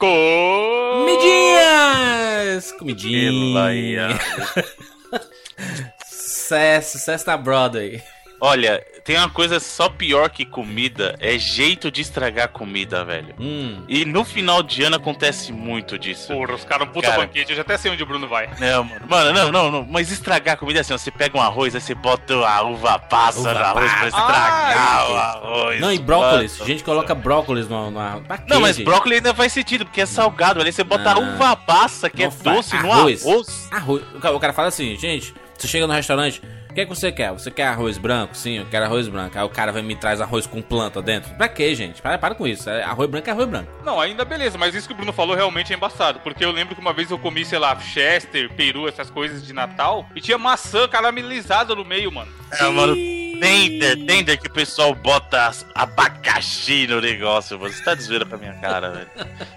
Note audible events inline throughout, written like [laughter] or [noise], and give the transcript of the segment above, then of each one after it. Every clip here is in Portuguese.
Comidinhas! Comidinhas! [laughs] sucesso, sucesso da Broadway. Olha, tem uma coisa só pior que comida, é jeito de estragar comida, velho. Hum. E no final de ano acontece muito disso. Porra, os caras um puta Cara. banquete, eu já até sei onde o Bruno vai. Não, mano. Mano, não, não, não. Mas estragar comida é assim, ó, você pega um arroz, aí você bota a uva passa Uva no arroz pra estragar Ah, o arroz. Não, e brócolis. A gente coloca brócolis no. no quê, Não, mas brócolis ainda faz sentido, porque é salgado. Ali você bota Não. uva passa, que Não é doce, no Arroz. arroz. Arroz. Cara, o cara fala assim, gente, você chega no restaurante, o que, é que você quer? Você quer arroz branco? Sim, eu quero arroz branco. Aí o cara vai me traz arroz com planta dentro. Pra quê, gente? Para, para com isso. É, Arroz branco é arroz branco. Não, ainda beleza, mas isso que o Bruno falou realmente é embaçado. Porque eu lembro que uma vez eu comi, sei lá, Chester, peru, essas coisas de Natal, e tinha maçã caramelizada no meio, mano. É, mano. Tender, tender que o pessoal bota abacaxi no negócio, mano. Você tá desvendo pra minha cara, velho.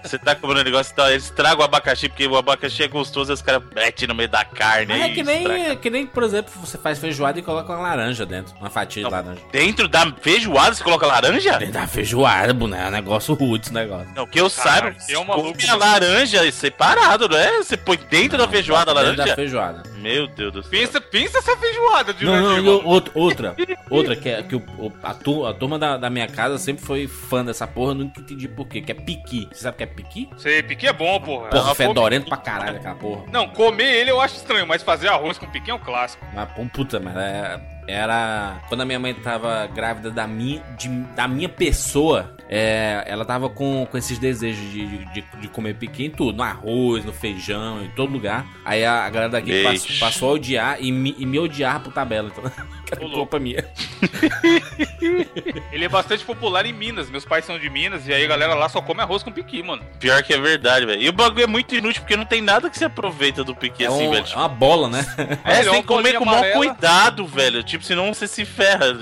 Você tá comendo um negócio, tá, eles tragam o abacaxi, porque o abacaxi é gostoso, e os caras metem no meio da carne. Mas é que nem, estraga. é que nem, por exemplo, você faz feijoada e coloca uma laranja dentro. Uma fatia Não. de laranja. Dentro da feijoada você coloca laranja? Dentro da feijoada, boné. É um negócio rude esse negócio. Não, que eu Caralho, saiba, é um come a laranja separado, não é? Você põe dentro da feijoada a Dentro laranja? da feijoada. Meu Deus do céu. Pensa, pensa essa feijoada de Não, não, mano. outra, [laughs] outra, que, é, que o, a, turma, a turma da, da minha casa sempre foi fã dessa porra, nunca entendi por quê, que é piqui. Você sabe o que é piqui? Sei, piqui é bom, porra. Porra, fedorento pra caralho aquela porra. Não, comer ele eu acho estranho, mas fazer arroz com piqui é um clássico. Mas, puta, mas é- era... Quando a minha mãe tava grávida da minha, de- da minha pessoa, é, ela tava com, com esses desejos de, de, de comer piqui em tudo. No arroz, no feijão, em todo lugar. Aí a, a galera daqui passou, passou a odiar e me, e me odiar por tabela. Então, [laughs] que era culpa minha. Ele é bastante popular em Minas, meus pais são de Minas, e aí a galera lá só come arroz com piqui, mano. Pior que é verdade, velho. E o bagulho é muito inútil, porque não tem nada que se aproveita do piqui É, assim, um- velho. é uma bola, né? É, É, você é tem que comer com o maior cuidado, velho. Tipo, senão você se ferra.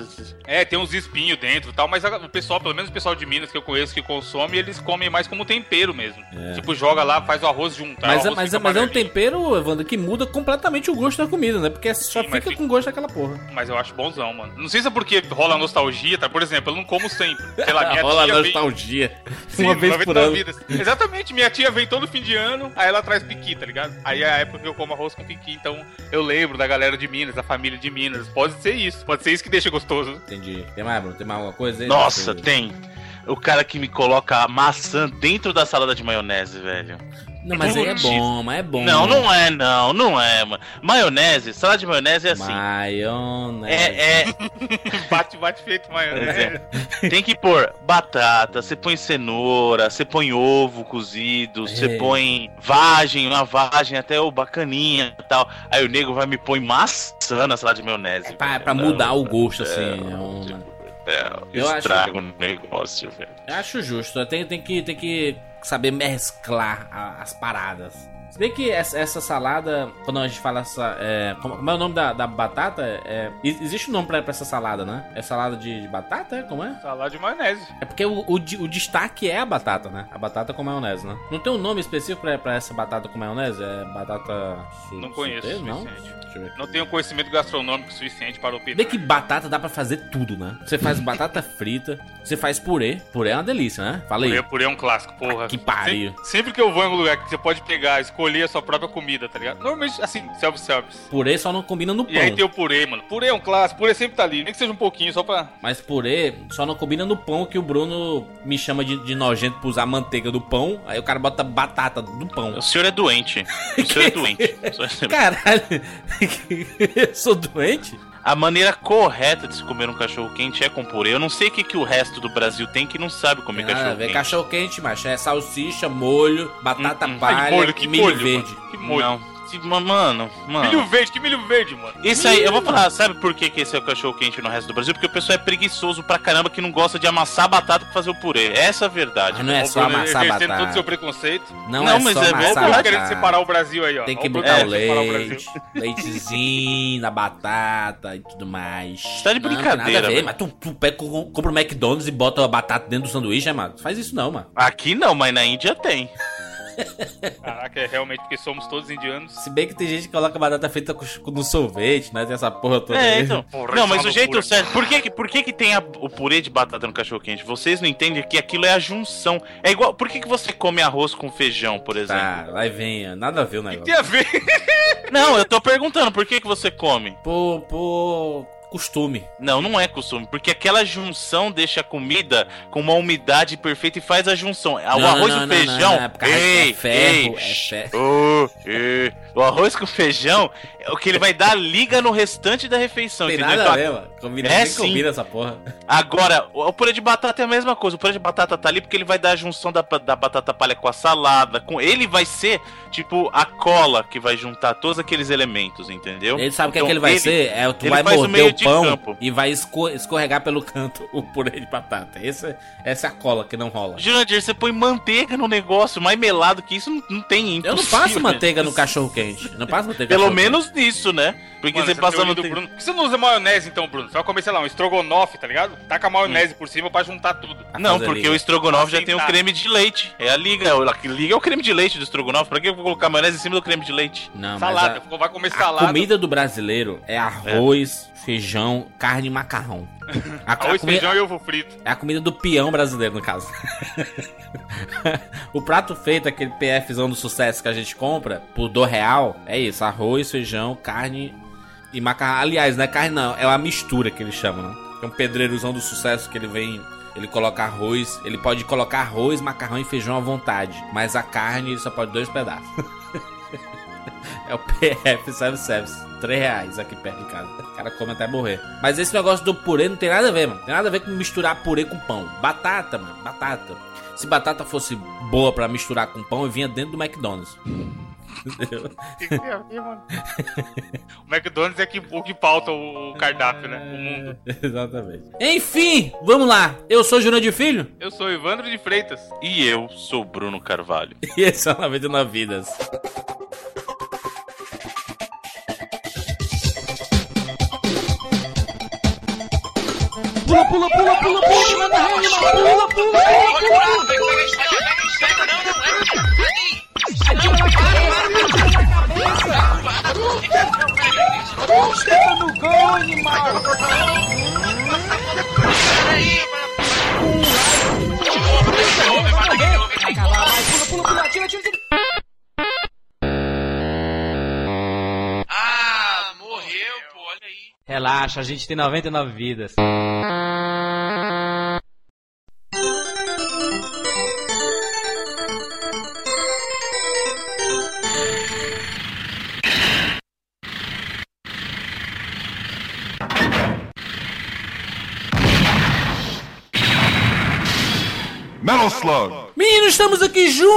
É, tem uns espinhos dentro e tal, mas o pessoal, pelo menos o pessoal de Minas que eu conheço que consome, eles comem mais como tempero mesmo. É. Tipo, joga lá, faz o arroz o Mas, é, arroz mas, é, mas é um tempero, Evandro, que muda completamente o gosto da comida, né? Porque só Sim, fica fica- com gosto daquela porra. Mas eu acho bonzão, mano. Não sei se porque rola nostalgia, tá? Por exemplo, eu não como sempre. Sei lá, [laughs] minha Rola tia vem... nostalgia. Sim, Uma vez vez por ano. vida. Exatamente, minha tia vem todo fim de ano, aí ela traz piqui, tá ligado? Aí é a época que eu como arroz com piqui, então eu lembro da galera de Minas, da família de Minas. Pode ser isso, pode ser isso que deixa gostoso. Entendi. Tem mais, Bruno? Tem mais alguma coisa aí? Nossa, Tem. tem. O cara que me coloca a maçã dentro da salada de maionese, velho. Não, mas aí é Putz. bom, mas é bom. Não, não é, não, não é, mano. Maionese, salada de maionese é assim. Maionese. É, é, [laughs] Bate, bate feito, maionese. é. Tem que pôr batata, você põe cenoura, você põe ovo cozido, você É. põe vagem, uma vagem até o bacaninha e tal. Aí o nego vai me põe maçã na salada de maionese. É pra, velho. pra Não, mudar o gosto, é, assim. é uma- é, Eu acho- estraga o negócio, velho. Eu acho justo. Tem, tem, que, tem que saber mesclar as paradas. Se bem que essa, essa salada, quando a gente fala essa. É, como, como é o nome da, da batata? É, existe um nome pra, pra essa salada, né? É salada de, de batata? É? Como é? Salada de maionese. É porque o, o, o destaque é a batata, né? A batata com maionese, né? Não tem um nome específico pra, pra essa batata com maionese? É batata. Su, Não conheço não? suficiente. Deixa eu ver. Não tenho conhecimento gastronômico suficiente para Bem opinar. que batata dá pra fazer tudo, né? Você faz batata [laughs] frita, você faz purê. Purê é uma delícia, né? Fala aí. Purê, purê é um clássico, porra. Que pariu. Sempre, sempre que eu vou em um lugar que você pode pegar, escolher a sua própria comida, tá ligado? Normalmente, assim, self-service. Purê só não combina no E aí pão. tem o purê, mano. Purê é um clássico, purê sempre tá ali. Nem que seja um pouquinho, só pra. Mas purê só não combina no pão que o Bruno me chama de, de nojento por usar manteiga do pão. Aí o cara bota batata do pão. O senhor é doente. O senhor é [laughs] doente. É- Caralho, [laughs] eu sou doente? A maneira correta de se comer um cachorro quente é com purê. Eu não sei o que, que o resto do Brasil tem que não sabe comer Tem nada a cachorro quente. Cachorro quente, macho. É salsicha, molho, batata Hum, hum. palha, molho, que milho molho, verde. mano. Que molho. Não. Mano, mano. Milho verde, que milho verde, mano. Isso aí, eu vou falar, sabe por que, que esse é o cachorro quente no resto do Brasil? Porque o pessoal é preguiçoso pra caramba que não gosta de amassar batata pra fazer o purê. Essa é a verdade. Mas não é só Bruno, amassar exercendo todo o batata. seu preconceito. Não, Não, é mas só é amassar verdade. Batata. querendo separar o Brasil aí, ó. Tem que o botar o leite, leitezinho na batata e tudo mais. Você tá de Não, brincadeira, nada a ver, velho. mas tu, tu pega, co- compra o McDonald's e bota a batata dentro do sanduíche, é, mano? Faz isso não, mano. Aqui não, mas na Índia tem. Caraca, é realmente porque somos todos indianos. Se bem que tem gente que coloca batata frita com- no sorvete, né? Tem essa porra toda. É, aí. então. Porra, não, mas é o jeito certo. Por que, por que, que tem a- o purê de batata no cachorro quente? Vocês não entendem que aquilo é a junção. É igual. Por que, que você come arroz com feijão, por exemplo? Tá, vai venha. Nada a ver o que negócio. tem a ver? [laughs] Não, eu tô perguntando por que, que você come. Por, por costume. Não, não é costume, porque aquela junção deixa a comida com uma umidade perfeita e faz a junção. O Não, arroz não, e o feijão. não, não, é é ei, ferro, ei, é ferro. ô, ei. O arroz com feijão é o que ele vai dar liga no restante da refeição, Tem entendeu? nada a Então, ver. Combina, É sim. combina essa porra. Agora, o o purê de batata é a mesma coisa. O purê de batata tá ali porque ele vai dar a junção da, da batata palha com a salada. Com ele vai ser tipo a cola que vai juntar todos aqueles elementos, entendeu? Ele sabe o que é Então, que ele vai ele- ser? É, tu ele vai faz o morder meio o de pão campo. e vai esco- escorregar pelo canto o purê de batata. Esse, essa é a cola que não rola. Jurandir, você põe manteiga no negócio, mais melado que isso não, não tem. Eu não impossível, passo manteiga no gente. cachorro quente. Não passo manteiga no Pelo menos nisso, né? Porque Mano, você passa manteiga. Bruno. Por que você não usa maionese então, Bruno? Você vai comer, sei lá, um estrogonofe, tá ligado? Taca a maionese por cima pra juntar tudo. quente. Não, porque liga. o estrogonofe já Assim tem o tá. creme de leite. É a liga. A liga é o creme de leite do estrogonofe. Pra que eu vou colocar maionese em cima do creme de leite? Não, mas salada. a- Vai comer A salada. comida do brasileiro é arroz, feijão, carne e macarrão. A, [laughs] a Arroz, comida, feijão e ovo frito. é a comida do peão brasileiro, no caso. [laughs] o prato feito, aquele PFzão do sucesso que a gente compra por do real, é isso: arroz, feijão, carne e macarrão. Aliás, não é carne, não, é uma mistura que eles chamam, né? É um pedreirozão do sucesso que ele vem. Ele coloca arroz, ele pode colocar arroz, macarrão e feijão à vontade, mas a carne ele só pode dois pedaços. [laughs] É o PF Service Service. 3 reais aqui perto de casa. O cara come até morrer. Mas esse negócio do purê não tem nada a ver, mano. Tem nada a ver com misturar purê com pão. Batata, mano. Batata. Se batata fosse boa pra misturar com pão, eu vinha dentro do McDonald's. Entendeu? O que que tem a ver, mano? o McDonald's é que, o que pauta o, cardápio, né? O mundo. Exatamente. Enfim, vamos lá. Eu sou Júnior de Filho Eu sou Evandro de Freitas. E eu sou Bruno Carvalho. e esse é o 99 Vidas. Pula, pula, pula, pula, pula, manda rede, pula, pula, pula, pula. Chega no gol, animal! Tira. Ah, morreu, pô, olha aí. Relaxa, a gente tem 99 vidas.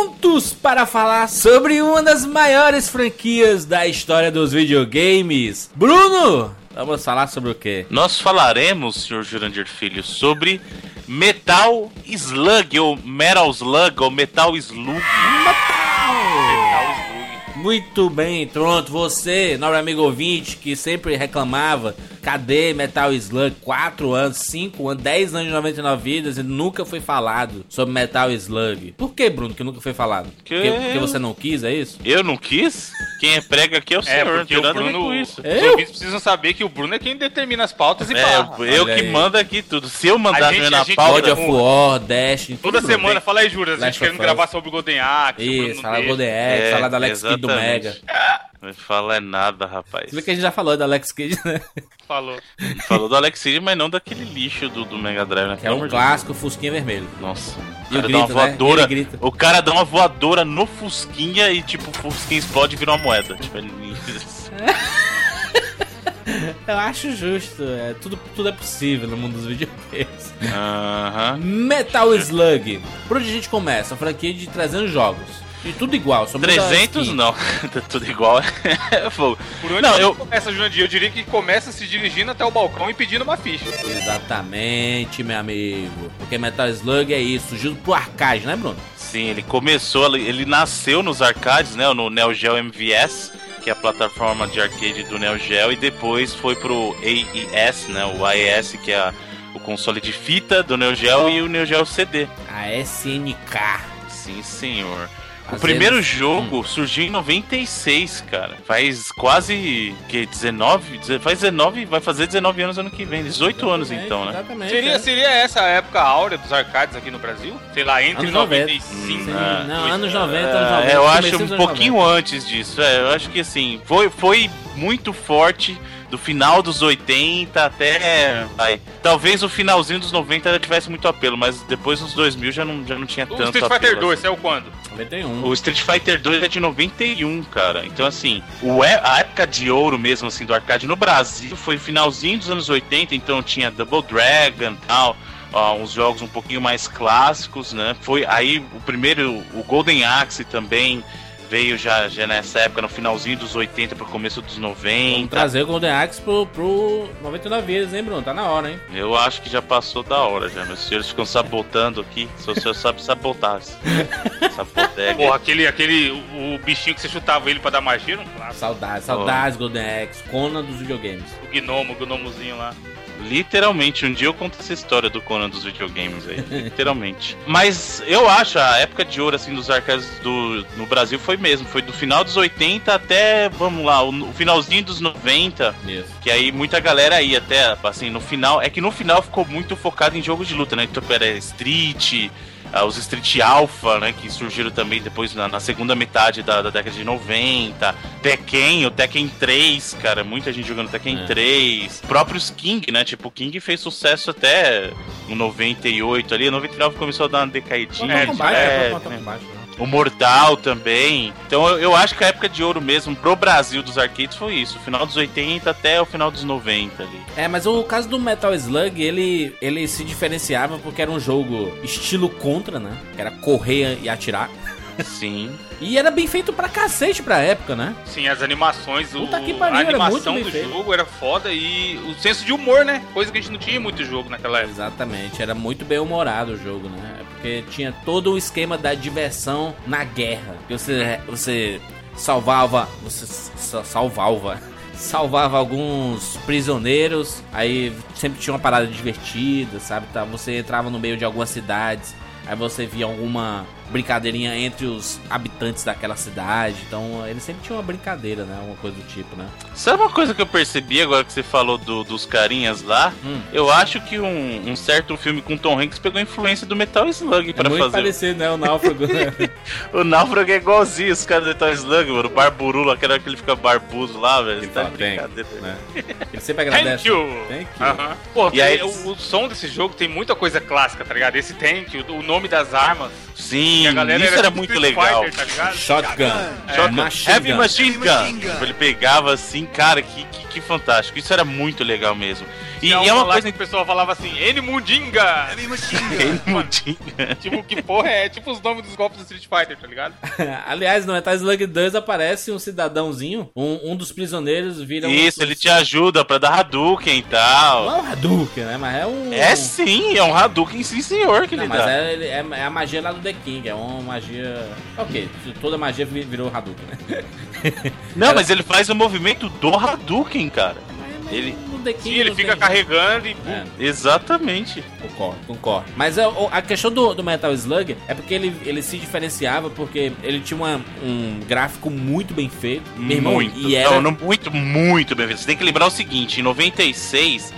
Juntos para falar sobre uma das maiores franquias da história dos videogames. Bruno, vamos falar sobre o quê? Nós falaremos, senhor Jurandir Filho, sobre Metal Slug, ou Metal Slug, ou Metal Slug. Muito bem, pronto. Você, nobre amigo ouvinte, que sempre reclamava, cadê Metal Slug? 4 anos, 5 anos, 10 anos de 99 vidas e nunca foi falado sobre Metal Slug. Por que, Bruno, que nunca foi falado? Que- Porque, porque você não quis, é isso? Eu não quis? Quem é prega aqui é o É, senhor, porque o Bruno. com isso. Os Eu? ouvintes precisam saber que o Bruno é quem determina as pautas e É, barra. eu Olha que aí. mando aqui tudo. Se eu mandar A gente- na a gente God pauta, of War, Destiny, Toda tudo, semana, fala aí, Júlio, a gente querendo gravar sobre o Golden Axe. Isso, não fala deixa. Golden Axe, É, fala da Alex Kidd do. Mega. Não fala é nada, rapaz. Você vê que a gente já falou da Alex Kidd, né? Falou. Falou do Alex Kidd, mas não daquele lixo do, do Mega Drive, né? Que é um amor de Deus. clássico Fusquinha Vermelho. Nossa. E O cara dá grito, uma né? voadora. Grita. O cara dá uma voadora no Fusquinha e, tipo, o Fusquinha explode e vira uma moeda. Tipo, ele... [laughs] Eu acho justo, é, tudo, tudo é possível no mundo dos videogames. Aham. Metal Slug. Por onde a gente começa? A franquia de 300 jogos. E tudo igual, só muda a 300 skin. não, [laughs] tudo igual. É fogo. Por onde Não, não, eu- começa, Jurandir? Eu diria que começa se dirigindo até o balcão e pedindo uma ficha. Exatamente, meu amigo. Porque Metal Slug é isso, surgiu pro arcade, né, Bruno? Sim, ele começou, ele nasceu nos arcades, né? No Neo Geo MVS, que é a plataforma de arcade do Neo Geo, e depois foi pro AES, né? O AES, que é a- o console de fita do Neo Geo, e o Neo Geo CD. A SNK. Sim, senhor. O primeiro jogo surgiu em 96, cara. Faz quase que 19, deze- faz 19, vai fazer 19 anos ano que vem, 18 anos então, né? Exatamente. Seria, é. seria essa a época áurea dos arcades aqui no Brasil? Sei lá, entre Anos 90. 95 Sim, Ah, não, anos 90, anos É, 90. eu acho um pouquinho 90. antes disso. É, eu acho que assim, foi, foi muito forte do final dos 80 até. Vai. Talvez o finalzinho dos 90 já tivesse muito apelo, mas depois dos 2000 já não, já não tinha O tanto Street Fighter apelo. 2 saiu quando? 91. O Street Fighter 2 é de 91, cara. Então, assim, o é- a época de ouro mesmo, assim, do arcade no Brasil foi finalzinho dos anos 80, então tinha Double Dragon e tal. ó, uns jogos um pouquinho mais clássicos, né? Foi aí o primeiro, o Golden Axe também veio já, já nessa época, no finalzinho dos 80 pro começo dos Vamos 90. trazer o Golden Axe pro, pro 99 vezes, hein, Bruno? Tá na hora, hein? Eu acho que já passou da hora, já. Meus senhores ficam sabotando aqui. Se o senhor sabe sabotar. [laughs] Sabotega. Porra, aquele, aquele o, o bichinho que você chutava ele pra dar magia, não? Saudades, saudades, Golden Axe, Conan dos videogames. O gnomo, o gnomozinho lá. Literalmente, um dia eu conto essa história do Conan dos videogames aí. Literalmente. [laughs] Mas eu acho a época de ouro, assim, dos arcades do, no Brasil foi mesmo. Foi do final dos 80 até, vamos lá, o, o finalzinho dos 90. Isso. Que aí muita galera ia até, assim, no final. É que no final ficou muito focado em jogos de luta, né? Então era Street. Ah, os Street Alpha, né, que surgiram também depois na, na segunda metade da, da década de 90. Tekken, o Tekken 3, cara, muita gente jogando Tekken É. 3. Próprios King, né, tipo, o King fez sucesso até no 98 ali, 99 começou a dar uma decaidinha. Mortal de Kombat, leve, é, O Mortal também. Então eu, eu acho que a época de ouro mesmo pro Brasil dos arcades foi isso. Final dos 80 até o final dos 90 ali. É, mas o caso do Metal Slug, ele, ele se diferenciava porque era um jogo estilo contra, né? Que era correr e atirar. Sim. E era bem feito pra cacete pra época, né? Sim, as animações, o, Puta que pariu, a animação do feito. jogo era foda e o senso de humor, né? Coisa que a gente não tinha em muito jogo naquela época. Exatamente, era muito bem humorado o jogo, né? Porque tinha todo o esquema da diversão na guerra. Que você, você salvava. Você sa- salvava. [laughs] Salvava alguns prisioneiros, aí sempre tinha uma parada divertida, sabe? Você entrava no meio de algumas cidades, aí você via alguma brincadeirinha entre os habitantes daquela cidade. Então ele sempre tinha uma brincadeira, né? Uma coisa do tipo, né? Sabe uma coisa que eu percebi agora que você falou do- dos carinhas lá? Hum. Eu acho que um, um certo filme com Tom Hanks pegou a influência do Metal Slug É pra muito fazer. parecido, né? O náufrago. [laughs] O Náufrago é igualzinho os caras do Metal Slug, mano. O Barburulo, aquele que ele fica barbudo lá, velho. Ele Tá "Thank", né? Ele sempre [laughs] agradece. Thank you! Thank you. Aham. Pô, E aí- o, o som desse jogo tem muita coisa clássica, tá ligado? Esse tank, o, o nome das armas. Sim, a galera isso era tipo muito Street legal. Fighter, tá? Shotgun. Shotgun. Machine Heavy gun. Machine Gun. Ele pegava assim, cara, que, que, que fantástico. Isso era muito legal mesmo. E, e é uma coisa que o pessoal falava assim, N Mundinga! Mundinga. [laughs] tipo, que porra é? Tipo os nomes dos golpes do Street Fighter, tá ligado? [laughs] Aliás, no Metal Slug 2 aparece um cidadãozinho, um, um dos prisioneiros vira um. Isso, ele te ajuda pra dar Hadouken e tal. Não é um Hadouken, né? Mas é um. É sim, é um Hadouken sim senhor que Não, ele mas dá. é, é- é a magia lá do The King, é uma magia. Ok, toda magia vi- virou Hadouken, né? [laughs] Não, mas ele faz o movimento do Hadouken, cara. Ele- King Sim, ele fica tem- carregando e. É. Exatamente. Concordo, concordo. Mas a, a questão do, do Metal Slug é porque ele, ele se diferenciava porque ele tinha uma- um gráfico muito bem feito. Meu irmão, muito. E era, Não, não, muito, muito bem feito. Você tem que lembrar o seguinte, em 96,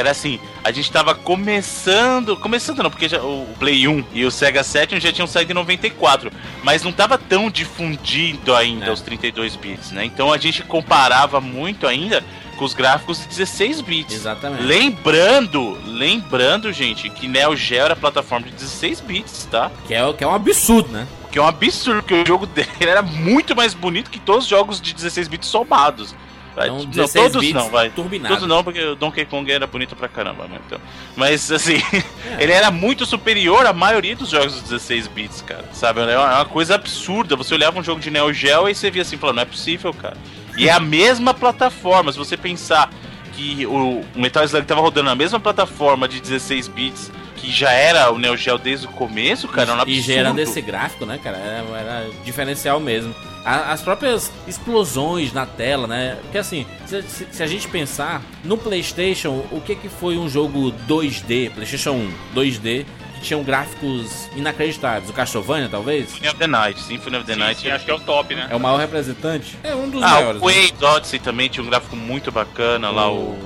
era assim, a gente tava começando, começando não, porque já, o Play 1 e o Sega Saturn já tinham saído em 94, mas não tava tão difundido ainda É. os 32 bits, né? Então a gente comparava muito ainda com os gráficos de 16 bits. Exatamente. Lembrando, lembrando, gente, que Neo Geo era plataforma de 16 bits, tá? Que é, que é um absurdo, né? Que é um absurdo, porque o jogo [laughs] dele era muito mais bonito que todos os jogos de 16 bits somados. Vai, Então, não, 16 todos bits não, vai. turbinado. Todos não, porque o Donkey Kong era bonito pra caramba, né? Então, mas assim, [laughs] ele era muito superior à maioria dos jogos dos 16 bits, cara. Sabe? É uma, é coisa absurda. Você olhava um jogo de Neo Geo e você via assim, falando, não é possível, cara. E é a mesma plataforma, se você pensar que o Metal Slug tava rodando na mesma plataforma de 16 bits que já era o Neo Geo desde o começo, cara, é um absurdo. E gerando esse gráfico, né, cara? Era, era diferencial mesmo. A- as próprias explosões na tela, né? Porque assim, se, se- se a gente pensar, no PlayStation, o que, que foi um jogo 2D, PlayStation 1, 2D, que tinham gráficos inacreditáveis. O Castlevania, talvez? Symphony of the Night, Symphony of the Sim, Night. sim, acho que é o top, né? É o maior representante? É um dos Ah, maiores. o né? Quake Odyssey também tinha um gráfico muito bacana lá, o...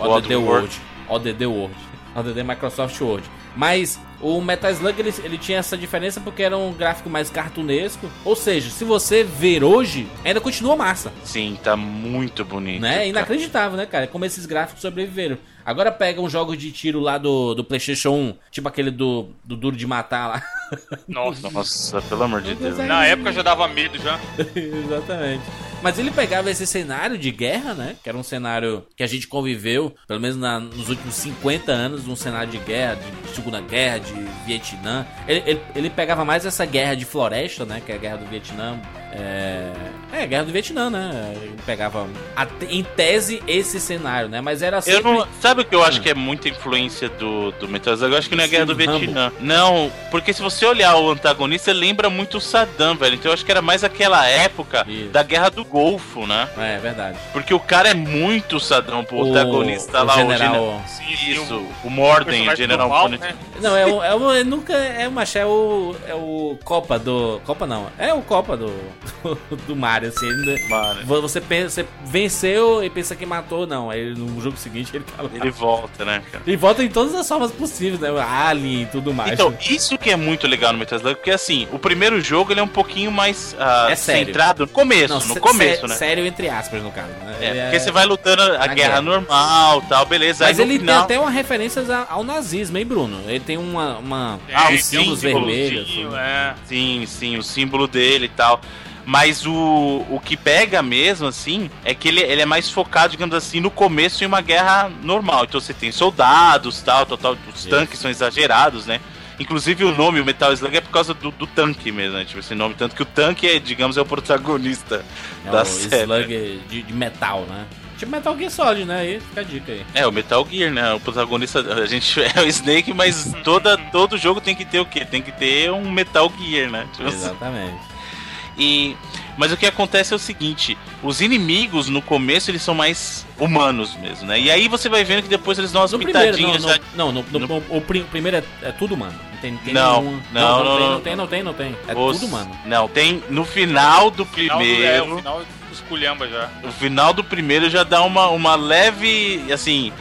ODD Oddworld. World. ODD World. ODD Microsoft Word. Mas o Metal Slug ele, ele tinha essa diferença porque era um gráfico mais cartunesco. Ou seja, se você ver hoje, ainda continua massa. Sim, tá muito bonito. Né? É inacreditável, né, cara? Como esses gráficos sobreviveram. Agora pega um jogo de tiro lá do, do PlayStation 1, tipo aquele do, do Duro de Matar lá. [laughs] Nossa. Nossa, pelo amor de Deus. Na época já dava medo já. [laughs] Exatamente. Mas ele pegava esse cenário de guerra, né? Que era um cenário que a gente conviveu, pelo menos na- nos últimos 50 anos, um cenário de guerra, de Segunda Guerra, de Vietnã. Ele, ele, ele pegava mais essa guerra de floresta, né? Que é a guerra do Vietnã. É, é a guerra do Vietnã, né? Ele pegava, em tese, esse cenário, né? Mas era Eu sempre... não, sabe o que eu acho que é muita influência do, do Metal Slug? Eu acho que não é a Guerra do. Vietnã. Não, porque se você olhar o antagonista, lembra muito o Saddam, velho. Então eu acho que era mais aquela época Isso. da Guerra do Golfo, né? É, é verdade. Porque o cara é muito Saddam, pô, o antagonista o lá, o general... general. Sim, sim, Isso, o o Morden, o personagem general mal, né? Não, é o, é o é nunca é o macho, é o é o Copa do Copa não, é o Copa do [laughs] do, Mario assim, Mano, você pensa, você venceu e pensa que matou, não, aí no jogo seguinte ele tá ele volta, né, cara? Ele volta em todas as formas possíveis, né? Alien e tudo mais. Então, isso que é muito legal no Metal Slug, porque assim, o primeiro jogo ele é um pouquinho mais ah, É sério. centrado no começo, Não, no começo, né? Sério entre aspas no caso, né? É, porque você vai lutando a guerra, guerra. normal tal, beleza. Mas ele final... tem até uma referência ao nazismo, hein, Bruno? Ele tem uma, uma Ah, uns o símbolos símbolo, vermelhos. Sim, é. Sim, sim, o símbolo dele e tal. Mas o, o que pega mesmo, assim, é que ele, ele é mais focado, digamos assim, no começo em uma guerra normal. Então você tem soldados tal, tal, tal os Isso. tanques são exagerados, né? Inclusive o nome, o Metal Slug, é por causa do, do tanque mesmo, né? Tipo esse nome. Tanto que o tanque, é, digamos, é o protagonista É da o série. slug de, de metal, né? Tipo Metal Gear Solid, né? Aí fica a dica aí. É, o Metal Gear, né? O protagonista, a gente [laughs] é o Snake, mas toda, todo jogo tem que ter o quê? Tem que ter um Metal Gear, né? Tipo, Exatamente. E mas o que acontece é o seguinte, os inimigos no começo eles são mais humanos mesmo, né? E aí você vai vendo que depois eles dão umas No primeiro, não, pitadinhas já- não, no, no- no- o pri- primeiro é, é tudo mano. Não tem, tem Não, nenhuma- não, não, não, tem, não. não tem, não tem, não tem. É Os- tudo mano. Não, tem no final do Final do- é, primeiro, o final esculhamba já. o final do primeiro já dá uma, uma leve, assim,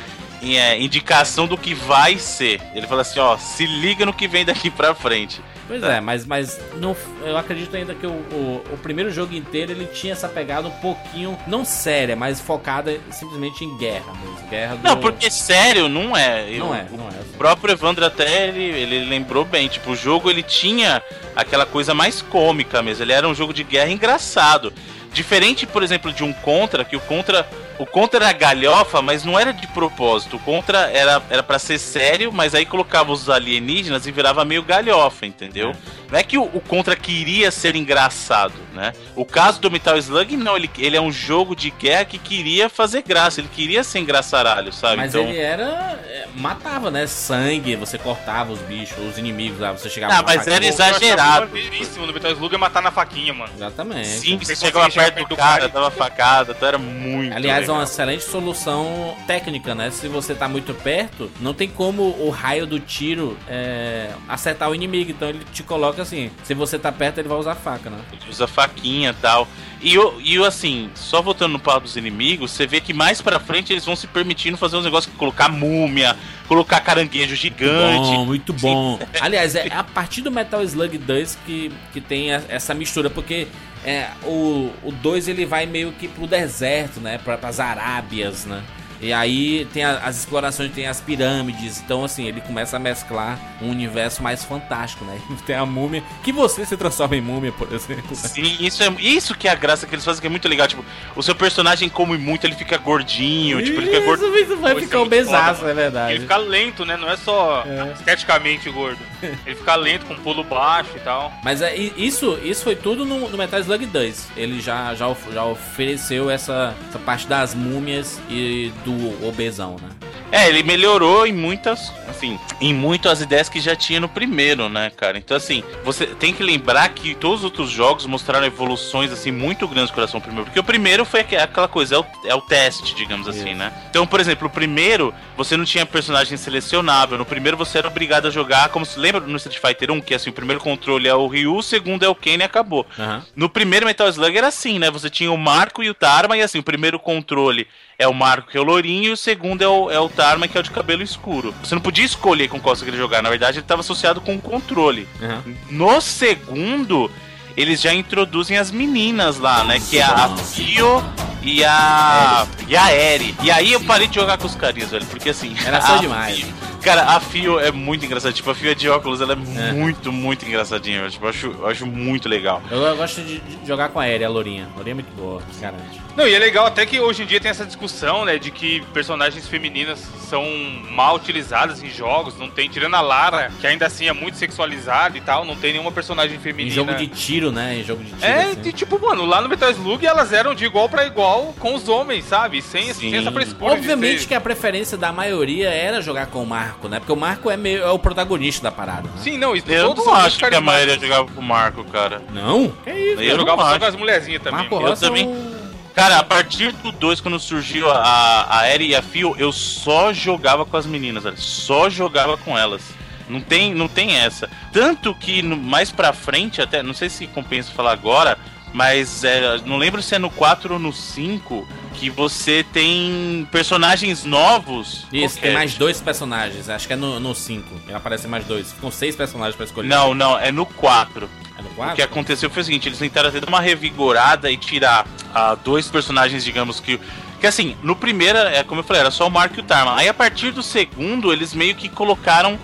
é, indicação do que vai ser. Ele fala assim, ó, se liga no que vem daqui pra frente. Pois é, mas, mas não, eu acredito ainda que o, o, o primeiro jogo inteiro ele tinha essa pegada um pouquinho, não séria, mas focada simplesmente em guerra mesmo. Guerra do... Não, porque sério, não é. Não Eu- é, não é. O próprio Evandro até ele, ele lembrou bem, tipo, o jogo ele tinha aquela coisa mais cômica mesmo, ele era um jogo de guerra engraçado. Diferente, por exemplo, de um Contra, que o Contra, o Contra era galhofa, mas não era de propósito. O Contra era para ser sério, mas aí colocava os alienígenas e virava meio galhofa, entendeu? Não é que o, o Contra queria ser engraçado, né? O caso do Metal Slug não, ele, ele é um jogo de guerra que queria fazer graça, ele queria ser engraçaralho, sabe? Mas então, ele era. é, matava, né? Sangue, você cortava os bichos, os inimigos lá, você chegava Ah, mas era exagerado. maneiríssimo no Metal Slug é matar na faquinha, mano. Exatamente. Sim, você Você chegava perto do do cara, cara e- dava facada, então era muito. Aliás, é legal. uma excelente solução técnica, né? Se você tá muito perto, não tem como o raio do tiro é, acertar o inimigo. Então ele te coloca assim: se você tá perto, ele vai usar faca, né? Ele usa faquinha e tal. E, e o, assim, só voltando no papo dos inimigos, você vê que mais pra frente eles vão se permitindo fazer uns negócios, colocar múmia, colocar caranguejo gigante. Bom, muito bom. [laughs] Aliás, é a partir do Metal Slug 2 que, que tem a- essa mistura, porque é, o, o 2 ele vai meio que pro deserto, né? Pra, pras Arábias, né? E aí tem a- as explorações, tem as pirâmides. Então, assim, ele começa a mesclar um universo mais fantástico, né? [laughs] Tem a múmia, que você se transforma em múmia, por exemplo. Sim, isso é isso que é a graça que eles fazem, que é muito legal. Tipo, o seu personagem come muito, ele fica gordinho, tipo, ele fica gordo. Isso, isso vai isso ficar é um besaço, é verdade. Ele fica lento, né? Não é só É. esteticamente gordo. Ele fica lento, com pulo baixo e tal. Mas é, isso, isso foi tudo no, no Metal Slug 2. Ele já, já, já ofereceu essa, essa parte das múmias e do obesão, né? É, ele melhorou em muitas, assim, em muito as ideias que já tinha no primeiro, né, cara? Então, assim, você tem que lembrar que todos os outros jogos mostraram evoluções, assim, muito grandes com relação ao primeiro. Porque o primeiro foi aqu- aquela coisa, é o, é o teste, digamos assim, Isso. né? Então, por exemplo, o primeiro, você não tinha personagem selecionável. No primeiro você era obrigado a jogar, como se lembra no Street Fighter 1, que assim, o primeiro controle é o Ryu, o segundo é o Ken e acabou. Aham. No primeiro Metal Slug era assim, né? Você tinha o Marco e o Tarma, e assim, o primeiro controle é o Marco, que é o lourinho, e o segundo é o, é o Tarma, que é o de cabelo escuro. Você não podia escolher com qual você queria jogar, na verdade ele estava associado com o controle. Aham. No segundo, eles já introduzem as meninas lá, né? Que é a Fio e a. E a Eri. E aí eu parei de jogar com os carinhas, velho, porque assim. Era só demais. Fio- Cara, a Fio é muito engraçada. Tipo, a Fio é de óculos, ela é, É. muito, muito engraçadinha. velho. Tipo, eu acho, eu acho muito legal. Eu, eu gosto de, jogar com a Aérea, a Lourinha. A Lourinha é muito boa, garante. Não, e é legal até que hoje em dia tem essa discussão, né, de que personagens femininas são mal utilizadas em jogos, não tem, tirando a Lara, que ainda assim é muito sexualizada e tal, não tem nenhuma personagem Em feminina. jogo de tiro, né? Em jogo de tiro. É, assim. de, tipo, mano, lá no Metal Slug elas eram de igual pra igual com os homens, sabe? Sem, Sim. sem essa frescura. de Obviamente ser- que a preferência da maioria era jogar com o Marco, né? Porque o Marco é, meio, é o protagonista da parada. Né? Sim, não, isso Eu não acho que a maioria jogava com o Marco, cara. Não? Que isso? Eu Eu não jogava só acho. com as mulherzinhas também. Marco eu é também. um- Cara, a partir do 2, quando surgiu a, a Eri e a Fio, eu só jogava com as meninas, velho. Só jogava com elas. Não tem, não tem essa. Tanto que no- mais pra frente, até, não sei se compensa falar agora, mas é, não lembro se é no 4 ou no 5 que você tem personagens novos. Isso, tem mais dois personagens. Acho que é no 5. Aparecem mais dois. Ficam seis personagens pra escolher. Não, não, é no 4. É no O 4? que aconteceu foi o seguinte, eles tentaram até dar uma revigorada e tirar ah, dois personagens, digamos que. Que assim, no primeiro, é como eu falei, era só o Mark e o Tarma. Aí a partir do segundo, eles meio que colocaram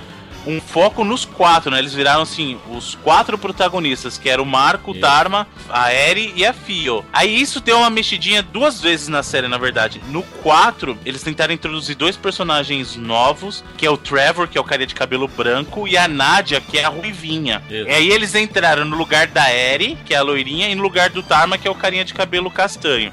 um foco nos quatro, né? Eles viraram assim, os quatro protagonistas, que era o Marco, o. Tarma, a Eri e a Fio. Aí isso deu uma mexidinha duas vezes na série, na verdade. No 4, eles tentaram introduzir dois personagens novos, que é o Trevor, que é o cara de cabelo branco, e a Nadia, que é a ruivinha. Isso. E aí eles entraram no lugar da Eri, que é a loirinha, e no lugar do Tarma, que é o carinha de cabelo castanho.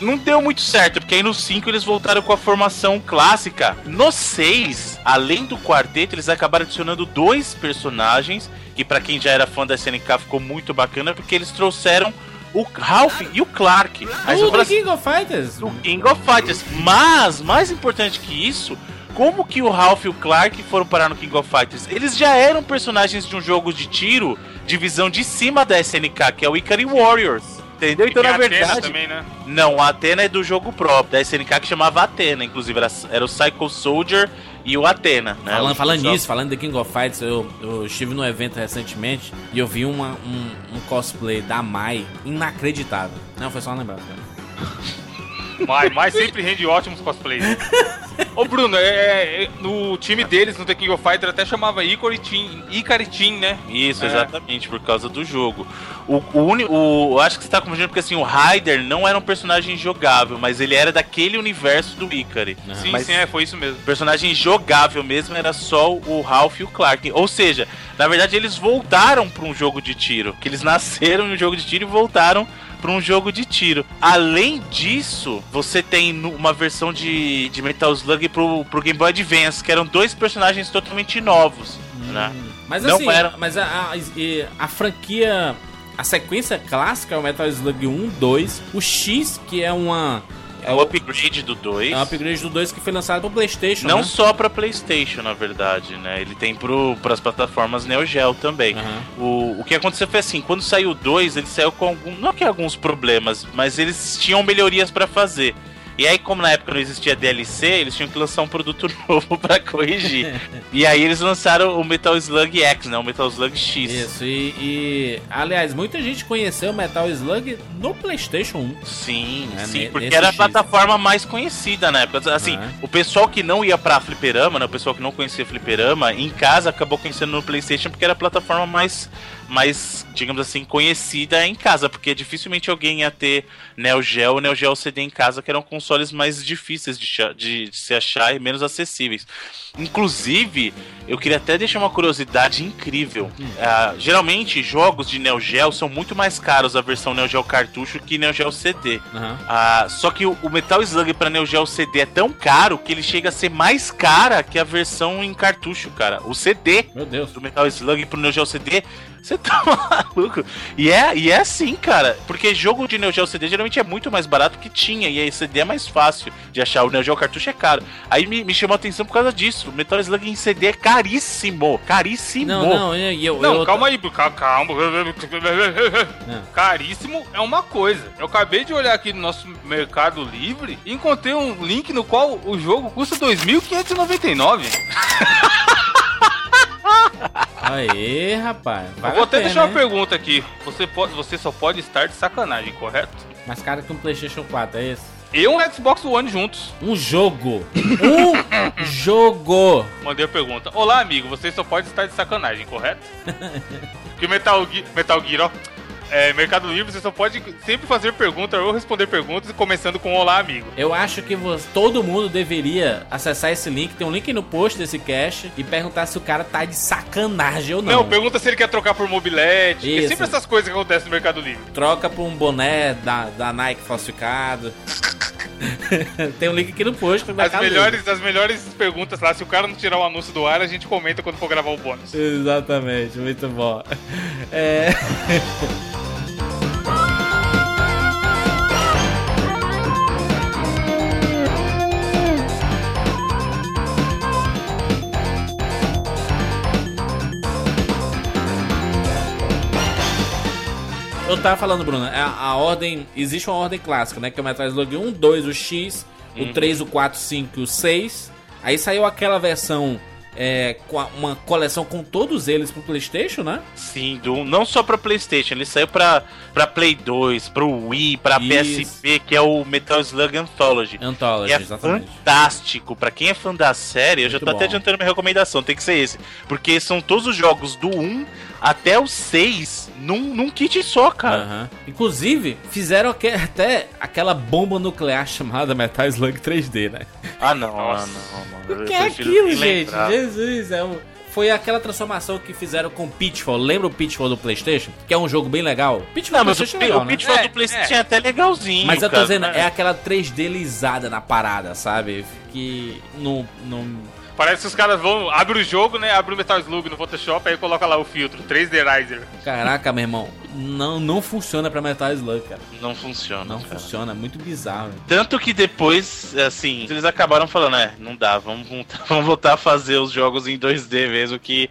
Não deu muito certo, porque aí no 5 eles voltaram com a formação clássica. No 6, além do quarteto, eles acabaram adicionando dois personagens, que pra quem já era fã da SNK ficou muito bacana, porque eles trouxeram o Ralph e o Clark. Fala The assim, King of Fighters. do King of Fighters. Mas, mais importante que isso, como que o Ralph e o Clark foram parar no King of Fighters? Eles já eram personagens de um jogo de tiro de visão de cima da SNK, que é o Ikari Warriors. Entendeu? Então, na verdade. também, né? Não, a Atena é do jogo próprio, da SNK que chamava Atena, inclusive. Era, era o Psycho Soldier e o Atena, né? Falando, falando nisso, falando de King of Fighters, eu, eu estive num evento recentemente e eu vi uma, um, um cosplay da Mai inacreditável. Não, foi só uma lembrança. cara. Mas, mas sempre rende ótimos cosplays. Ô Bruno, é, é, no time deles, no The King of Fighters, até chamava Ikari Team, né? Isso, É. exatamente, por causa do jogo. O, o, uni- o- eu acho que você tá confundindo porque assim, o Ryder não era um personagem jogável, mas ele era daquele universo do Ikari. Aham. Sim, Mas- sim, é, foi isso mesmo. O personagem jogável mesmo era só o Ralph e o Clark. Ou seja, na verdade eles voltaram para um jogo de tiro. Que eles nasceram em um jogo de tiro e voltaram para um jogo de tiro. Além disso, você tem uma versão de, de Metal Slug pro, pro Game Boy Advance, que eram dois personagens totalmente novos. Né? Mas Não assim, era. mas a, a, a franquia, a sequência clássica é o Metal Slug 1, 2, o X, que é uma. É o upgrade do 2. É um upgrade do 2 que foi lançado pro PlayStation. Não né? só pra PlayStation, na verdade, né? Ele tem pro, pras plataformas Neo Geo também. Aham. O, o que aconteceu foi assim, quando saiu o 2, ele saiu com algum, não que alguns problemas, mas eles tinham melhorias pra fazer. E aí, como na época não existia DLC, eles tinham que lançar um produto [laughs] novo pra corrigir. e aí eles lançaram o Metal Slug X, né? O Metal Slug X. Isso, e, e, Aliás, muita gente conheceu o Metal Slug no PlayStation 1. Sim, É, sim, porque era a X. plataforma mais conhecida na época. Assim, Ah. o pessoal que não ia pra fliperama, né, o pessoal que não conhecia fliperama, em casa acabou conhecendo no PlayStation porque era a plataforma mais, mais, digamos assim, conhecida em casa, porque dificilmente alguém ia ter Neo Geo ou Neo Geo CD em casa, que eram consoles mais difíceis de, de- de se achar e menos acessíveis. Inclusive, eu queria até deixar uma curiosidade incrível. Ah, geralmente, jogos de Neo Geo são muito mais caros a versão Neo Geo cartucho que Neo Geo CD. Aham. Ah, só que o, o Metal Slug pra Neo Geo CD é tão caro que ele chega a ser mais cara que a versão em cartucho, cara. O CD Meu Deus. do Metal Slug pro Neo Geo CD Você tá [laughs] maluco? E é, e é assim, cara. Porque jogo de Neo Geo CD geralmente é muito mais barato que tinha. E aí CD é mais fácil de achar. O Neo Geo cartucho é caro. Aí me, me chamou a atenção por causa disso. O Metal Slug em CD é caríssimo. Caríssimo. Não, não, eu. Não, eu- calma aí, ca- calma. Caríssimo é uma coisa. Eu acabei de olhar aqui no nosso Mercado Livre e encontrei um link no qual o jogo custa 2.599. [laughs] Aê, rapaz. Vale vou até pena, deixar uma hein? pergunta aqui. Você, pode, você só pode estar de sacanagem, correto? Mais caro que um PlayStation 4, é esse? E um Xbox One juntos. Um jogo. Um [laughs] jogo. Mandei a pergunta. Olá, amigo. Você só pode estar de sacanagem, correto? [laughs] Porque Metal Gear, Metal Gear, ó. É, Mercado Livre, você só pode sempre fazer perguntas ou responder perguntas, começando com Olá, amigo. Eu acho que você- todo mundo deveria acessar esse link. Tem um link no post desse cache e perguntar se o cara tá de sacanagem ou não. Não, pergunta se ele quer trocar por mobilete. É Isso. sempre essas coisas que acontecem no Mercado Livre. Troca por um boné da, da Nike falsificado. [laughs] Tem um link aqui no post As Mercado Livre. melhores, as melhores perguntas lá, se o cara não tirar o anúncio do ar, a gente comenta quando for gravar o bônus. Exatamente, muito bom. É. [laughs] Eu tava falando, Bruno, a, a ordem. Existe uma ordem clássica, né? Que é o Metal Slug 1, 2, o X, o 3, o 4, o 5 e o 6. Aí saiu aquela versão. É, com a- uma coleção com todos eles pro PlayStation, né? Sim, do, não só pra PlayStation, ele saiu pra, pra Play 2, pro Wii, pra Isso. PSP, que é o Metal Slug Anthology. Anthology, é exatamente. fantástico. Pra quem é fã da série, eu já tô até bom. adiantando minha recomendação, tem que ser esse. Porque são todos os jogos do 1 até o 6 num, num kit só, cara. Inclusive, fizeram até aquela bomba nuclear chamada Metal Slug 3D, né? Ah, não, Nossa. ah, não, mano. O que é aquilo, gente? Jesus, é um- Foi aquela transformação que fizeram com Pitfall. Lembra o Pitfall do PlayStation? Que é um jogo bem legal. Pitfall Não, do mas o, PlayStation é legal, o né? Pitfall É, do PlayStation é. é até legalzinho. Mas eu tô cara, dizendo, né? é aquela 3D lisada na parada, sabe? Que não. não... Parece que os caras vão, abre o jogo, né? Abre o Metal Slug no Photoshop, aí coloca lá o filtro, 3D Riser. Caraca, meu irmão. Não, não funciona pra Metal Slug, cara. Não funciona. Não cara. funciona, é muito bizarro. Tanto que depois, assim, eles acabaram falando, é, não dá, vamos, [laughs] vamos voltar a fazer os jogos em 2D mesmo, que,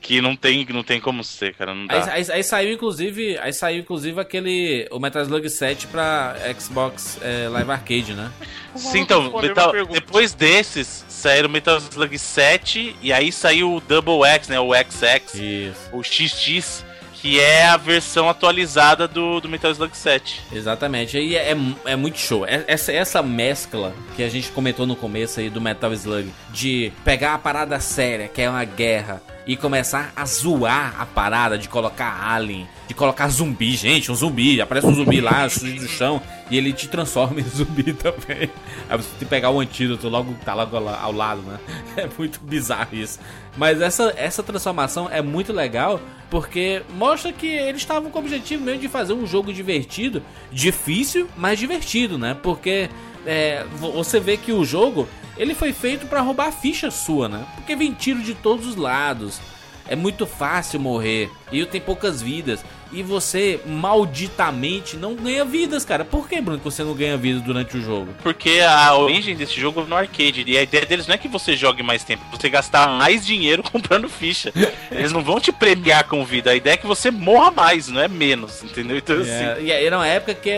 que não, tem, não tem como ser, cara, não Aí, dá. aí- aí saiu inclusive, aí saiu inclusive aquele o Metal Slug 7 pra Xbox é, Live Arcade, né? Sim, então, Metal- depois desses, saíram o Metal Slug 7, e aí saiu o Double X, né, o XX, Isso. o XX, que é a versão atualizada do, do Metal Slug 7. Exatamente. E é, é, é muito show. É- Essa, essa mescla que a gente comentou no começo aí do Metal Slug, de pegar a parada séria, que é uma guerra, e começar a zoar a parada de colocar alien, de colocar zumbi, gente, um zumbi, aparece um zumbi lá, [laughs] surge do chão, e ele te transforma em [laughs] zumbi também. Aí você tem que pegar o antídoto logo tá logo ao lado, né? [laughs] É muito bizarro isso. Mas essa, essa transformação é muito legal porque mostra que eles estavam com o objetivo mesmo de fazer um jogo divertido, difícil, mas divertido, né? Porque é, vo- você vê que o jogo ele foi feito pra roubar a ficha sua, né? Porque vem tiro de todos os lados. É muito fácil morrer e tem poucas vidas. E você malditamente não ganha vidas, cara. Por que, Bruno, que você não ganha vida durante o jogo? Porque a origem desse jogo é no arcade. E a ideia deles não é que você jogue mais tempo, você gastar mais dinheiro [laughs] comprando ficha. Eles não vão te premiar com vida. A ideia é que você morra mais, não é menos, entendeu? Então, assim. É, e era uma época que,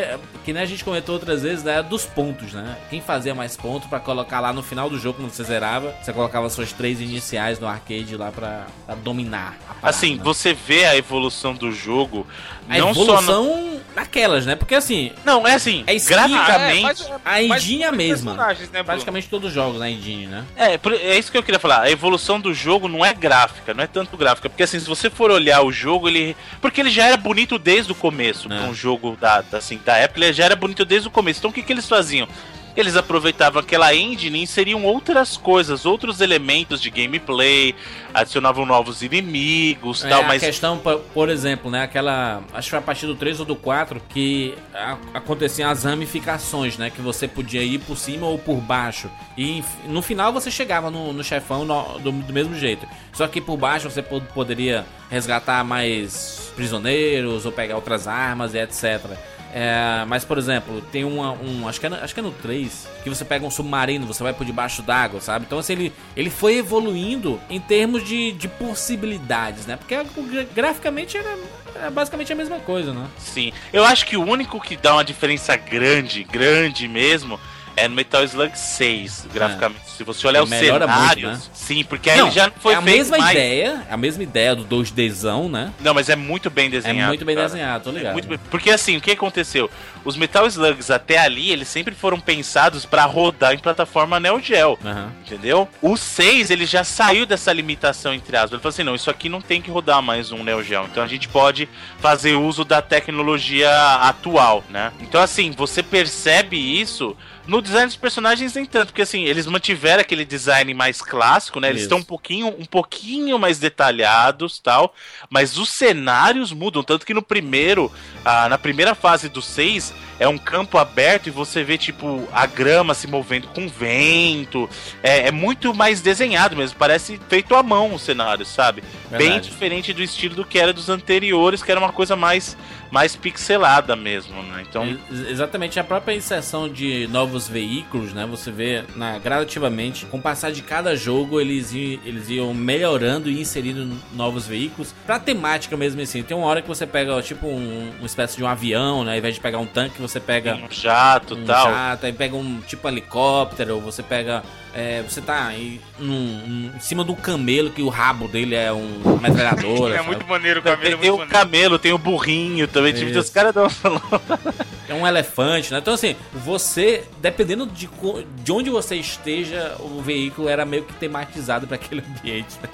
que né, a gente comentou outras vezes, né, dos pontos, né? Quem fazia mais pontos pra colocar lá no final do jogo, quando você zerava, você colocava suas três iniciais no arcade lá pra, pra dominar parada, Assim, né? você vê a evolução do jogo. A não evolução daquelas, né? Porque assim, No... Não, é assim, É skin- graficamente. a mas engine é a mesma. né, Bruno? praticamente todos os jogos na engine, né? É, é isso que eu queria falar. A evolução do jogo não é gráfica, não é tanto gráfica. Porque assim, se você for olhar o jogo, ele. Porque ele já era bonito desde o começo. É. Um jogo da, da- assim, da época, ele já era bonito desde o começo. Então o que, que eles faziam? Eles aproveitavam aquela engine e inseriam outras coisas, outros elementos de gameplay, adicionavam novos inimigos, É, tal, a mas questão, por, exemplo, né, aquela, acho que foi a partir do 3 ou do 4 que a- aconteciam as ramificações, né, que você podia ir por cima ou por baixo. E no final você chegava no, no chefão no- do, do mesmo jeito. Só que por baixo você po- poderia resgatar mais prisioneiros ou pegar outras armas e etc. É, mas, por exemplo, tem uma, um. Acho que, é no, acho que é no 3, que você pega um submarino, você vai por debaixo d'água, sabe? Então, assim, ele, ele foi evoluindo em termos de, de possibilidades, né? Porque gra- graficamente era, era basicamente a mesma coisa, né? sim. Eu acho que o único que dá uma diferença grande, grande mesmo, é no Metal Slug 6, graficamente. Se você olhar os melhora muito, cenários, né? sim, porque aí ele já não foi é a mesma mais. ideia, é a mesma ideia do 2Dzão, né? Não, mas é muito bem desenhado. é muito bem cara. desenhado, tô ligado. Muito bem- Porque assim, o que aconteceu? Os Metal Slugs até ali, eles sempre foram pensados pra rodar em plataforma Neo Geo. Aham. Entendeu? O 6, ele já saiu dessa limitação, entre aspas. Ele falou assim: não, isso aqui não tem que rodar mais um Neo Geo. Então a gente pode fazer uso da tecnologia atual, né? Então, assim, você percebe isso. No design dos personagens, nem tanto, porque assim, eles mantiveram aquele design mais clássico, né? Eles Isso. estão um pouquinho, um pouquinho mais detalhados tal. Mas os cenários mudam. Tanto que no primeiro, ah, na primeira fase do 6, é um campo aberto e você vê, tipo, a grama se movendo com vento. É, é muito mais desenhado mesmo. Parece feito à mão o cenário, sabe? Bem Verdade. diferente do estilo do que era dos anteriores, que era uma coisa mais, mais pixelada mesmo, né? Então. Ex- Exatamente, a própria inserção de novos veículos, né? Você vê na, gradativamente, com o passar de cada jogo, eles, eles iam melhorando e inserindo novos veículos pra temática mesmo assim. Tem uma hora que você pega, tipo, um, uma espécie de um avião, né? Ao invés de pegar um tanque, você pega Um jato um tal. jato, aí pega um tipo helicóptero, ou você pega. É, você tá aí num- num- em cima de um camelo que o rabo dele é um uma metralhadora. [laughs] É sabe? muito maneiro o camelo, é Tem, tem muito o maneiro. camelo, tem o burrinho também. Tipo, Isso. os caras dão. [laughs] É um elefante, né? Então, assim, você, dependendo de, de onde você esteja, o veículo era meio que tematizado para aquele ambiente. né?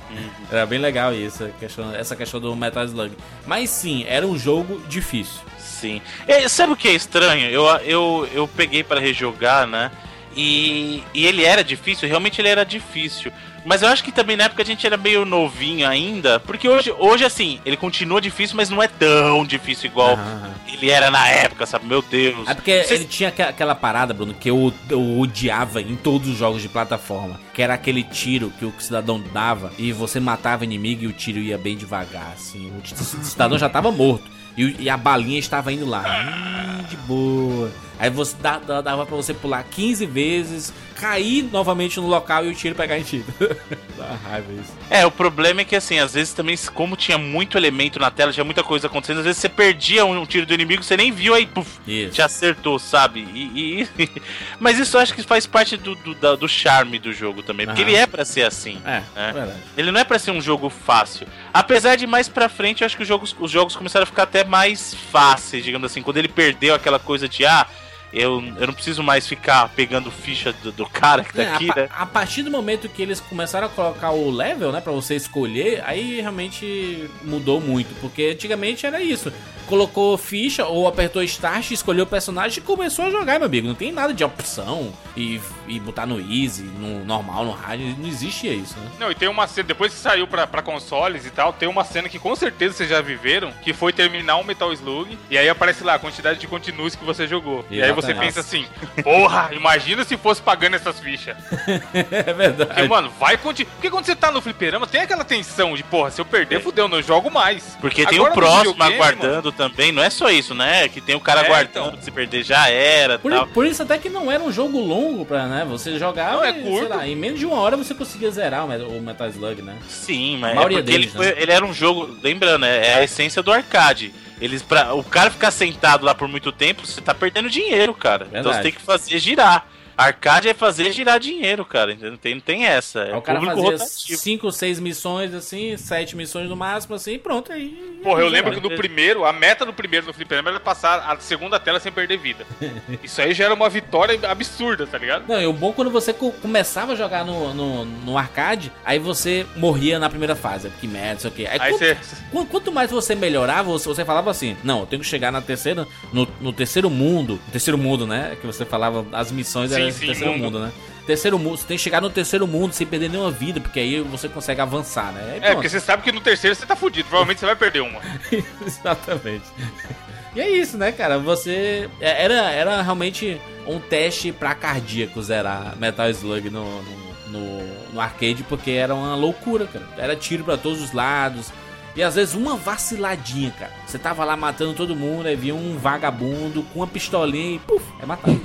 Era bem legal isso, a questão- essa questão do Metal Slug. Mas sim, era um jogo difícil. Sim. É, sabe o que é estranho? Eu, eu, eu peguei pra rejogar, né? E, e ele era difícil, realmente ele era difícil. Mas eu acho que também na época a gente era meio novinho ainda. Porque hoje, hoje assim, ele continua difícil, mas não é tão difícil igual aham. Ele era na época, sabe? Meu Deus. É porque Vocês- ele tinha aquela parada, Bruno, que eu, eu odiava em todos os jogos de plataforma. Que era aquele tiro que o cidadão dava e você matava o inimigo e o tiro ia bem devagar, assim. O, cidadão já tava morto. E, e a balinha estava indo lá. Hum, de boa. Aí você dá- dava pra você pular 15 vezes, cair novamente no local e o tiro pegar em ti. [laughs] Dá raiva isso. É, o problema é que assim, às vezes também, como tinha muito elemento na tela, tinha muita coisa acontecendo, às vezes você perdia um, um tiro do inimigo, você nem viu, aí, puf, Isso. te acertou, sabe? E, e- [laughs] Mas isso eu acho que faz parte do, do, do charme do jogo também, porque Aham. ele é pra ser assim. É, É. verdade. Ele não é pra ser um jogo fácil. Apesar de mais pra frente, eu acho que os jogos, os jogos começaram a ficar até mais fáceis, digamos assim. Quando ele perdeu aquela coisa de, ah, eu, eu não preciso mais ficar pegando ficha do, do cara que tá É, aqui, a, né? a partir do momento que eles começaram a colocar o level, né, Pra você escolher, aí realmente mudou muito, porque antigamente era isso. Colocou ficha ou apertou start, escolheu o personagem e começou a jogar, meu amigo. Não tem nada de opção e, e botar no easy, no normal, no hard, não existia isso, né? Não, e tem uma cena, depois que saiu pra, pra consoles e tal, tem uma cena que com certeza vocês já viveram, que foi terminar um Metal Slug, e aí aparece lá a quantidade de continues que você jogou. E aí você Exatamente. pensa assim, porra, imagina se fosse pagando essas fichas. [laughs] É verdade. Porque, mano, vai continuar. Porque quando você tá no fliperama, tem aquela tensão de, porra, se eu perder, fudeu, não jogo mais. Porque tem Agora o no próximo aguardando também, não é só isso, né? Que tem o cara É, aguardando, então. se perder já era Por, tal. por isso até que não era um jogo longo pra, né? Você jogar Não, é e, curto. sei lá, em menos de uma hora você conseguia zerar o Met- o Metal Slug, né? Sim, mas é deles, ele, foi- né? ele era um jogo, lembrando, é, é a essência do arcade. Eles pra, o cara ficar sentado lá por muito tempo, você tá perdendo dinheiro, cara. Então Verdade. você tem que fazer girar. Arcade é fazer girar dinheiro, cara. Não tem, não tem essa. É o cara público fazia rotativo. 5, 6 missões, assim, 7 missões no máximo, assim, e pronto. Aí, Porra, eu lembro que no primeiro, a meta do primeiro no fliperama era passar a segunda tela sem perder vida. [laughs] Isso aí já era uma vitória absurda, tá ligado? Não, e o bom quando você co- começava a jogar no, no, no arcade, aí você morria na primeira fase. Que merda, não sei o quê. Aí, Aí quanto, você. qu- quanto mais você melhorava, você, você falava assim: Não, eu tenho que chegar na terceira, no, no terceiro mundo. No terceiro mundo, né? Que você falava, as missões eram é, sim, terceiro mundo. mundo, né? Terceiro mundo, você tem que chegar no terceiro mundo sem perder nenhuma vida, porque aí você consegue avançar, né? É, porque você sabe que no terceiro você tá fudido. Provavelmente você vai perder uma. [laughs] Exatamente. E é isso, né, cara? Você. é- Era, era realmente um teste pra cardíaco zerar Metal Slug no, no, no- no arcade, porque era uma loucura, cara. Era tiro pra todos os lados. E às vezes uma vaciladinha, cara. Você tava lá matando todo mundo, aí vinha um vagabundo com uma pistolinha e puf, é matado.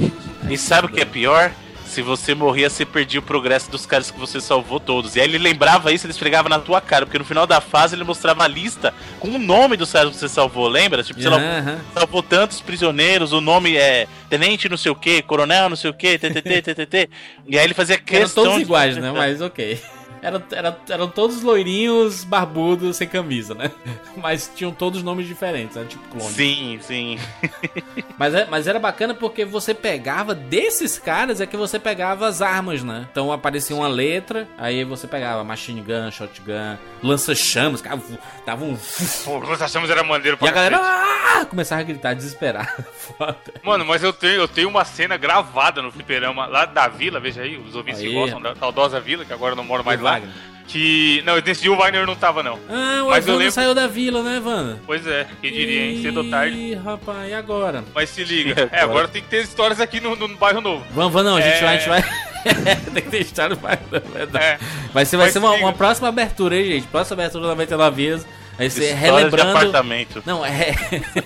E sabe o que é pior? Se você morria, você perdia o progresso dos caras que você salvou todos. E aí ele lembrava isso, ele esfregava na tua cara, porque no final da fase ele mostrava a lista com o nome dos caras que você salvou, lembra? Tipo, sei lá, Aham. salvou tantos prisioneiros, o nome é tenente não sei o que, coronel não sei o que, TTT, TTT. E aí ele fazia Eram questão todos de- iguais, né? [laughs] Mas ok. Eram, eram, eram todos loirinhos, barbudos, sem camisa, né? [laughs] Mas tinham todos nomes diferentes, né? Tipo clone. Sim, sim. [laughs] Mas, é- mas era bacana porque você pegava desses caras é que você pegava as armas, né? Então aparecia uma letra, aí você pegava machine gun, shotgun, lança-chamas, cara, dava um. [laughs] Achamos era maneiro pra E a galera ah! começava a gritar desesperado. Foda. Mano, mas eu tenho, eu tenho uma cena gravada no fliperama lá da vila, veja aí, os ouvintes que Aí. gostam da saudosa vila, que agora eu não moro mais lá. Wagner. Que. Não, nesse dia o Wagner não tava, não. Ah, o Mas lembro- saiu da vila, né, Evandro? Pois é, quem diria, hein? Cedo ou tarde. Ih, rapaz, e agora? Mas se liga. [laughs] Agora? É, agora tem que ter histórias aqui no, no bairro novo. Vamos, vamos não, a gente É. vai, a gente vai. [laughs] Tem que deixar no vai, é verdade. É. Vai ser, vai Mas ser uma, uma próxima abertura aí, gente. Próxima abertura 99 vias. Vai ser Histórias de relembrando. apartamento. Não, é.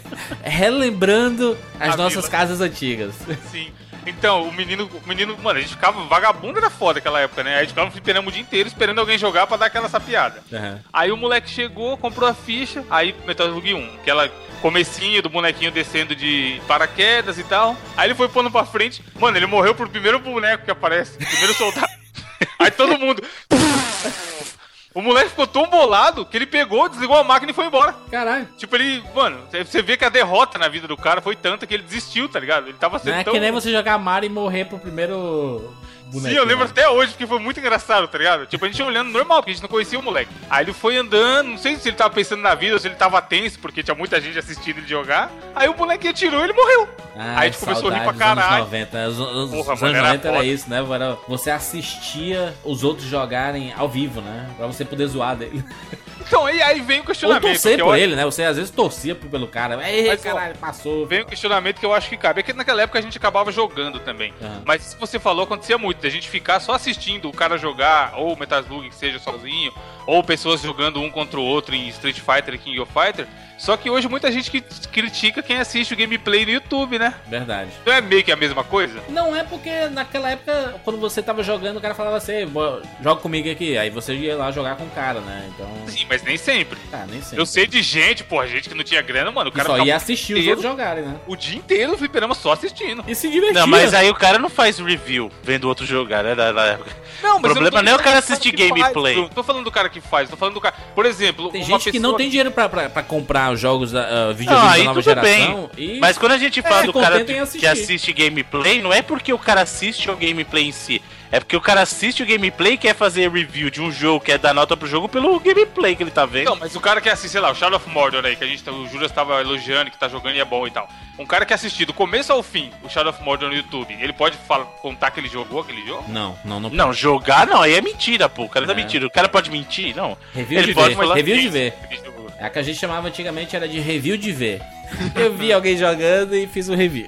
[laughs] relembrando as A nossas vila. casas antigas. Sim. Então, o menino, o menino, mano, a gente ficava vagabundo era foda naquela época, né? A gente ficava fliperama o dia inteiro esperando alguém jogar pra dar aquela sapiada. Aham. Aí o moleque chegou, comprou a ficha, aí Metal Slug 1, aquela comecinho do bonequinho descendo de paraquedas e tal. Aí ele foi pondo pra frente, mano, ele morreu pro primeiro boneco que aparece, primeiro soldado. [laughs] aí todo mundo. [laughs] O moleque ficou tão bolado que ele pegou, desligou a máquina e foi embora. Caralho. Tipo, ele, mano, você vê que a derrota na vida do cara foi tanta que ele desistiu, tá ligado? Ele tava Não sendo é tão... que nem você jogar Mario e morrer pro primeiro boneco. Sim, eu lembro né? até hoje, porque foi muito engraçado, tá ligado? Tipo, a gente olhando normal, porque a gente não conhecia o moleque. Aí ele foi andando, não sei se ele tava pensando na vida ou se ele tava tenso, porque tinha muita gente assistindo ele jogar. Aí o moleque atirou e ele morreu. Ah, Aí a gente começou a rir pra dos anos caralho. 90. Os, os- Porra, os anos era 90 era isso, né? Era, você assistia os outros jogarem ao vivo, né? Pra você poder zoar dele. [laughs] Então, aí, aí vem o Ou questionamento. torcer que eu por acho- ele, né? Você às vezes torcia pelo cara. Ei, Mas, caralho, passou. Vem o questionamento que eu acho que cabe. É que naquela época a gente acabava jogando também. Aham. Mas se você falou, acontecia muito. Da gente ficar só assistindo o cara jogar, ou Metal Slug que seja sozinho, ou pessoas jogando um contra o outro em Street Fighter e King of Fighter. Só que hoje muita gente que critica quem assiste o gameplay no YouTube, né? Verdade. Não é meio que a mesma coisa? Não é porque naquela época, quando você tava jogando, o cara falava assim, "Bo- joga comigo aqui. Aí você ia lá jogar com o cara, né? Então. Sim, mas nem sempre. Ah, nem sei. Eu sei de gente, porra, gente que não tinha grana, mano. O cara só ia assistir os inteiro- outros jogarem, né? o dia inteiro no fliperama só assistindo. E se divertia. Não, mas aí o cara não faz review vendo o outro jogar, né? Na época. Não, O problema não é o cara assistir faz, gameplay. Bruno. Tô falando do cara que faz, tô falando do cara. Por exemplo, Tem uma gente que não pessoa- tem dinheiro pra, pra, pra comprar os jogos da uh, videogames aí da nova tudo geração. bem. E... Mas quando a gente fala É, do cara que assiste gameplay, não é porque o cara assiste o gameplay em si. É porque o cara assiste o gameplay e quer fazer review de um jogo, quer dar nota pro jogo pelo gameplay que ele tá vendo. Não, mas o cara que assiste, sei lá, o Shadow of Mordor aí, que a gente, tá- o Júlio estava elogiando, que tá jogando e é bom e tal. Um cara que assistir do começo ao fim o Shadow of Mordor no YouTube, ele pode fala- contar que ele jogou aquele jogo? Não, não, não. Não, jogar não, aí é mentira, pô. O cara tá É. mentindo. O cara pode mentir? Não. Review Ele de pode ver. falar Review de ver. É a que a gente chamava antigamente era de review de ver. Eu vi alguém jogando e fiz um review.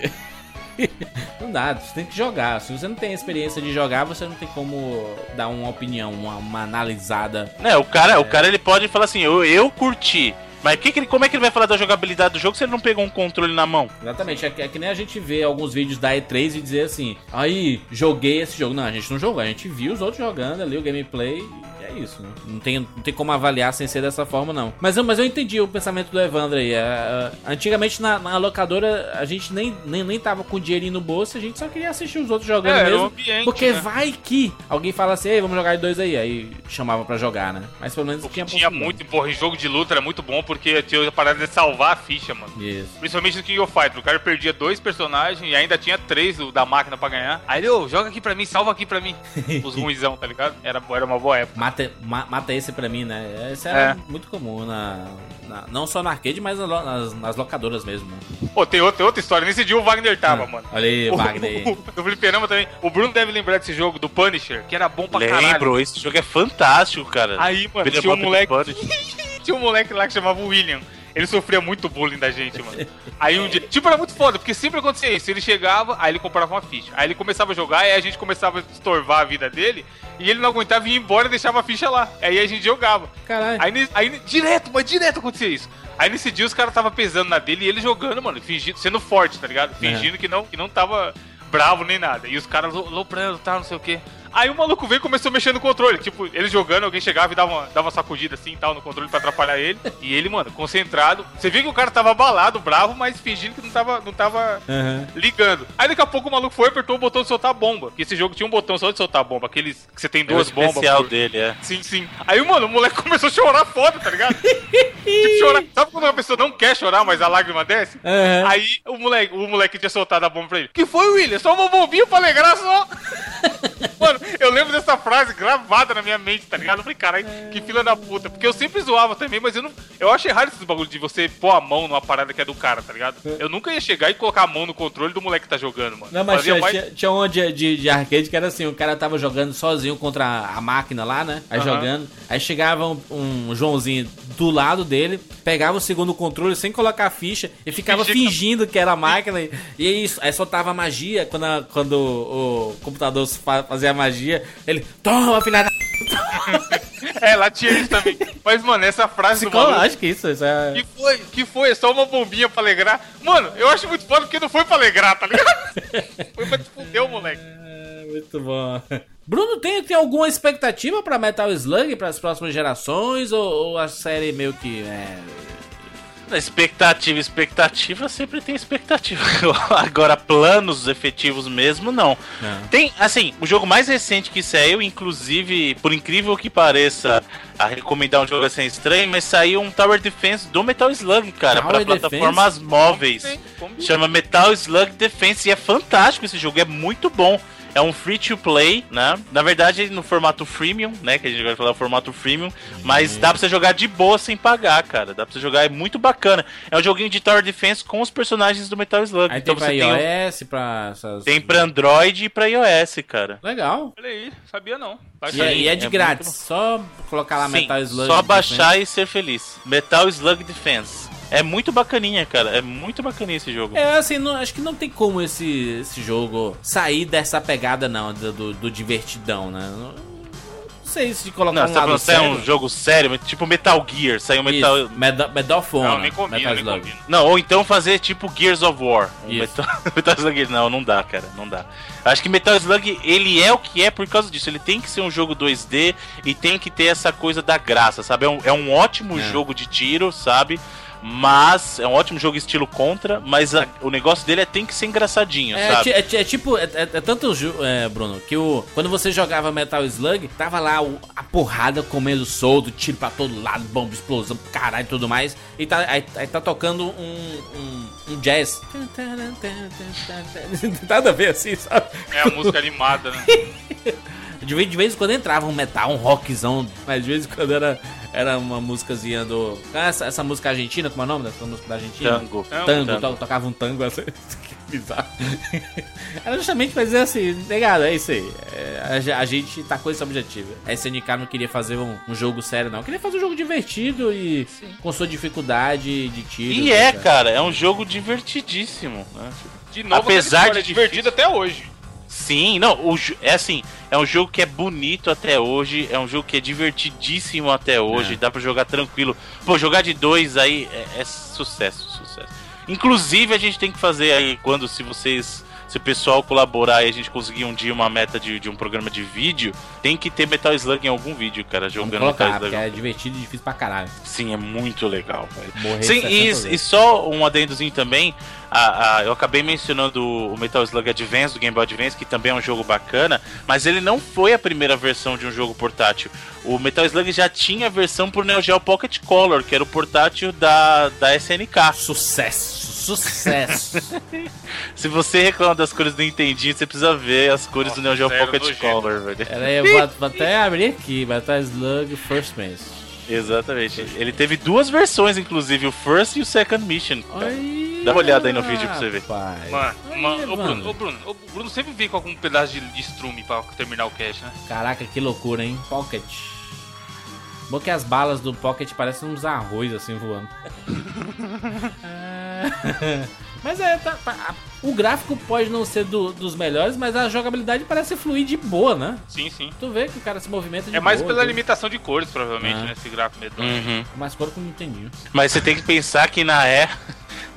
[laughs] Não dá, você tem que jogar. Se você não tem experiência de jogar, você não tem como dar uma opinião, uma, uma analisada. Né, o cara, o cara ele pode falar assim, eu, eu curti. Mas que que ele, como é que ele vai falar da jogabilidade do jogo se ele não pegou um controle na mão? Exatamente, é que, é que nem a gente vê alguns vídeos da E3 e dizer assim, aí, joguei esse jogo. Não, a gente não jogou, a gente viu os outros jogando ali, o gameplay, e é isso. Né? Não, tem, não tem como avaliar sem ser dessa forma, não. Mas, eu- mas eu entendi o pensamento do Evandro aí. é, é, antigamente na, na locadora, a gente nem, nem, nem tava com dinheirinho no bolso, a gente só queria assistir os outros jogando É, era mesmo. ambiente, porque né? vai que alguém fala assim, Ei, vamos jogar de dois aí. Aí chamava pra jogar, né? Mas pelo menos tinha Tinha possibilidade. muito, porra, em jogo de luta era muito bom porque tinha a parada de salvar a ficha, mano. Isso. Principalmente no King of Fighters. O cara perdia dois personagens e ainda tinha três do- da máquina pra ganhar. Aí ele, ô, joga aqui pra mim, salva aqui pra mim. [laughs] Os ruizão, tá ligado? Era, era uma boa época. Mata, ma- mata esse pra mim, né? Esse era É. muito comum na, na- Não só no arcade, mas na nas, nas locadoras mesmo. né? Pô, tem outra, outra história. Nesse dia o Wagner tava, Hum. mano. Olha aí, O- Wagner [laughs] o- No fliperama também. O Bruno deve lembrar desse jogo do Punisher, que era bom pra caralho. Lembro, esse jogo é fantástico, cara. Aí, mano, Beat'em tinha um moleque. [laughs] Tinha um moleque lá que chamava William. Ele sofria muito bullying da gente, mano. Aí um dia. Tipo, era muito foda, porque sempre acontecia isso. Ele chegava, aí ele comprava uma ficha. Aí ele começava a jogar, aí a gente começava a estorvar a vida dele. E ele não aguentava ir embora e deixava a ficha lá. Aí a gente jogava. Caralho. Aí, aí direto, mas direto acontecia isso. Aí nesse dia os caras tava pesando na dele e ele jogando, mano, fingindo, sendo forte, tá ligado? Fingindo que, não, que não tava bravo nem nada. E os caras lo- loprando, tal, não sei o quê. Aí o maluco veio e começou a mexer no controle. Tipo, ele jogando, alguém chegava e dava uma, dava uma sacudida assim e tal no controle pra atrapalhar ele. [laughs] E ele, mano, concentrado. Você via que o cara tava abalado, bravo, mas fingindo que não tava, não tava Aham. ligando. Aí daqui a pouco o maluco foi e apertou o botão de soltar a bomba. Porque esse jogo tinha um botão só de soltar a bomba. Aqueles que você tem É duas bombas. especial por- dele, é. Sim, sim. Aí, mano, o moleque [laughs] começou a chorar foda, tá ligado? tipo, chorar. Sabe quando uma pessoa não quer chorar, mas a lágrima desce? Aham. Aí o moleque, o moleque tinha soltado a bomba pra ele. Que foi, William? Só uma bombinha pra alegrar só. [laughs] Mano, eu lembro dessa frase gravada na minha mente, tá ligado? Eu falei, caralho, que fila da puta. Porque eu sempre zoava também, mas eu não. Eu acho errado esses bagulho de você pôr a mão numa parada que é do cara, tá ligado? Eu nunca ia chegar e colocar a mão no controle do moleque que tá jogando, mano. Não, mas tinha, mais- tinha, tinha um de, de, de arcade que era assim, o cara tava jogando sozinho contra a máquina lá, né? Aí jogando. Aí chegava um, um Joãozinho do lado dele, pegava o segundo controle sem colocar a ficha e ficava Fingia que- fingindo que era a máquina. E, e é isso, aí soltava magia quando, a- quando o, computador fa- fazia a magia. Ele, toma, filha da. [laughs] É, lá tinha isso também. Mas, mano, essa frase do maluco- acho que isso, isso é. Que foi? Que foi? É só uma bombinha pra alegrar? Mano, eu acho muito foda porque não foi pra alegrar, tá ligado? [laughs] foi pra te fuder, moleque. É, Muito bom. Bruno, tem, tem alguma expectativa pra Metal Slug para as próximas gerações? Ou, ou a série meio que. É... Expectativa, expectativa, sempre tem expectativa. [laughs] Agora, planos efetivos mesmo, não. Não. Tem, assim, o jogo mais recente que saiu, inclusive, por incrível que pareça, a recomendar um jogo assim estranho, mas saiu um Tower Defense do Metal Slug, cara, Tower para plataformas móveis. Sim, como- Chama Metal Slug Defense e é fantástico esse jogo, é muito bom. É um free to play, né? Na verdade, no formato freemium, né? Que a gente vai falar o formato freemium. Mas dá pra você jogar de boa sem pagar, cara. Dá pra você jogar, é muito bacana. É um joguinho de Tower Defense com os personagens do Metal Slug. Aí então tem pra você tem, iOS, pra. Essas... tem pra Android e pra iOS, cara. Legal. Olha aí, sabia não. E é, e é de é grátis. muito Só colocar lá Sim, Metal Slug. só Defense. baixar e ser feliz. Metal Slug Defense. É muito bacaninha, cara. É muito bacaninha esse jogo. É, assim, não- acho que não tem como esse, esse jogo sair dessa pegada, não, do, do, divertidão, né? Não, sei se colocar Não, um tá lado que é sério. um jogo sério, tipo Metal Gear. Saiu Metal. Isso, Medal, Medal of Honor, Não, nem combina, Metal nem Slug. combina. Não, ou então fazer tipo Gears of War. Um. Metal, [laughs] Metal Slug. Não, não dá, cara. Não dá. Acho que Metal Slug, ele é o que é por causa disso. Ele tem que ser um jogo 2D e tem que ter essa coisa da graça, sabe? É um, é um ótimo É. jogo de tiro, sabe? Mas é um ótimo jogo estilo contra, mas a- o negócio dele é tem que ser engraçadinho, É, sabe? é ti- é tipo, é, é- é tanto, é, Bruno, que o, quando você jogava Metal Slug, tava lá o- a porrada comendo solto, tiro pra todo lado, bomba, explosão, caralho e tudo mais. E tá, aí, aí tá tocando um, um, um jazz. [laughs] Nada a ver assim, sabe? É a música animada, né? [laughs] De vez, de vez em quando entrava um metal, um rockzão, mas de vez em quando era, era uma músicazinha do. Ah, Essa, essa música argentina, como é o nome dessa música da Argentina? Tango. Tango, Tango. to- tocava um tango assim. [laughs] que bizarro. Era justamente pra dizer assim, negado, é isso aí. É, a, a gente tá com esse objetivo. A SNK não queria fazer um, um jogo sério, não. Queria fazer um jogo divertido e com sua dificuldade de tiro. E é, cara, é um jogo divertidíssimo. Né? De novo, Apesar de é divertido até hoje. Sim, não, o, é assim, é um jogo que é bonito até hoje, é um jogo que é divertidíssimo até hoje, É. dá pra jogar tranquilo. Pô, jogar de dois aí é, é sucesso, sucesso. Inclusive a gente tem que fazer aí, quando se vocês se o pessoal colaborar e a gente conseguir um dia uma meta de, de um programa de vídeo, tem que ter Metal Slug em algum vídeo, cara, jogando colocar, Metal porque Slug. é divertido e difícil pra caralho. Sim, é muito legal, Sim, 60 e, e só um adendozinho também. a- a- eu acabei mencionando o Metal Slug Advance do Game Boy Advance, que também é um jogo bacana, mas ele não foi a primeira versão de um jogo portátil. O Metal Slug já tinha a versão pro Neo Geo Pocket Color, que era o portátil da, da SNK. Sucesso, sucesso. [laughs] Se você reclama das cores do Nintendinho, você precisa ver as cores Nossa, do Neo Geo Pocket. Color, velho. Pera aí, eu vou, até abrir aqui, Metal Slug First Mess. Exatamente. Ele teve duas versões, inclusive, o First e o Second Mission. cara. Olha, Dá uma olhada aí no vídeo pra você ver. rapaz. Mano, mano, ô Bruno, ô Bruno, o Bruno sempre vem com algum pedaço de, de estrume pra terminar o cast, né? Caraca, que loucura, hein? Pocket. Bom que as balas do Pocket parecem uns arroz assim voando. [laughs] É. [laughs] mas é, tá- tá- o gráfico pode não ser do- dos melhores, mas a jogabilidade parece fluir de boa, né? Sim, sim. Tu vê que o cara se movimenta de É mais boa, pela limitação de cores, provavelmente, Ah. né? Esse gráfico medonho. Uhum. Mais cor que eu não entendi. Mas você tem que pensar que na, é,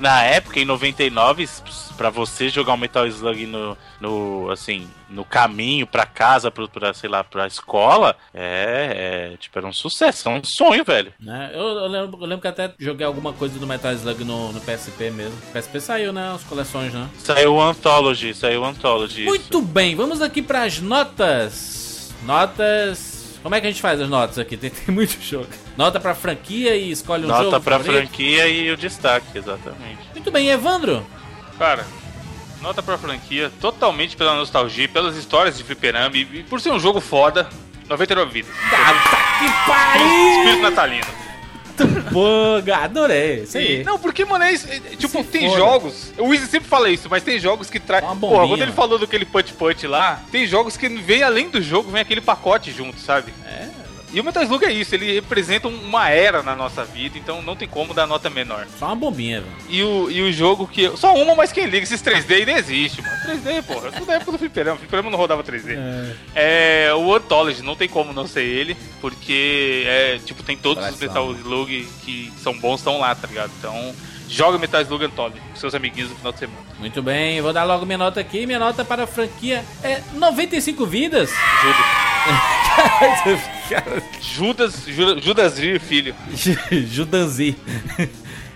na época, em 99, pra você jogar um Metal Slug no, no assim, no caminho pra casa, pro, pra, sei lá, pra escola, é, é, tipo, era um sucesso, é um sonho, velho. Né? Eu, eu lembro, eu lembro que até joguei alguma coisa do Metal Slug no, no PSP mesmo. O PSP saiu, né? As coleções, né? Saiu o Anthology, saiu o Anthology. Muito bem, vamos aqui para as notas. Notas. Como é que a gente faz as notas aqui? Tem, tem muito jogo. Nota pra franquia e escolhe um jogo. Nota pra favorito. franquia e o destaque, exatamente. Muito bem, Evandro. Cara, nota pra franquia, totalmente pela nostalgia, pelas histórias de fliperama e, e por ser um jogo foda, 99 vidas. Ah, tá que Espírito pariu! natalino. Pô, adorei. Isso aí. Não, porque, mano, é isso, é- é- tipo, Se tem foda. jogos. O Wizzy sempre fala isso, mas tem jogos que traz. Porra, quando ele falou daquele punch-punch lá, tem jogos que vem além do jogo, vem aquele pacote junto, sabe? É. E o Metal Slug é isso, ele representa um- uma era na nossa vida, então não tem como dar nota menor. Só uma bombinha, velho. E o, e o jogo que. Só uma, mas quem liga? Esses 3D aí não existe, mano. 3D, porra. Sou da época do Fliperama. O Fliperama não rodava 3D. É. o Anthology, não tem como não ser ele, porque é, tipo, tem todos Parece os Metal lá? Slug que são bons estão lá, tá ligado? Então, joga Metal Slug Anthology com seus amiguinhos no final de semana. Muito bem, vou dar logo minha nota aqui. Minha nota para a franquia é 95 vidas. [laughs] [laughs] Judas, Judas, [laughs] Judas Vir, filho. Judanzi.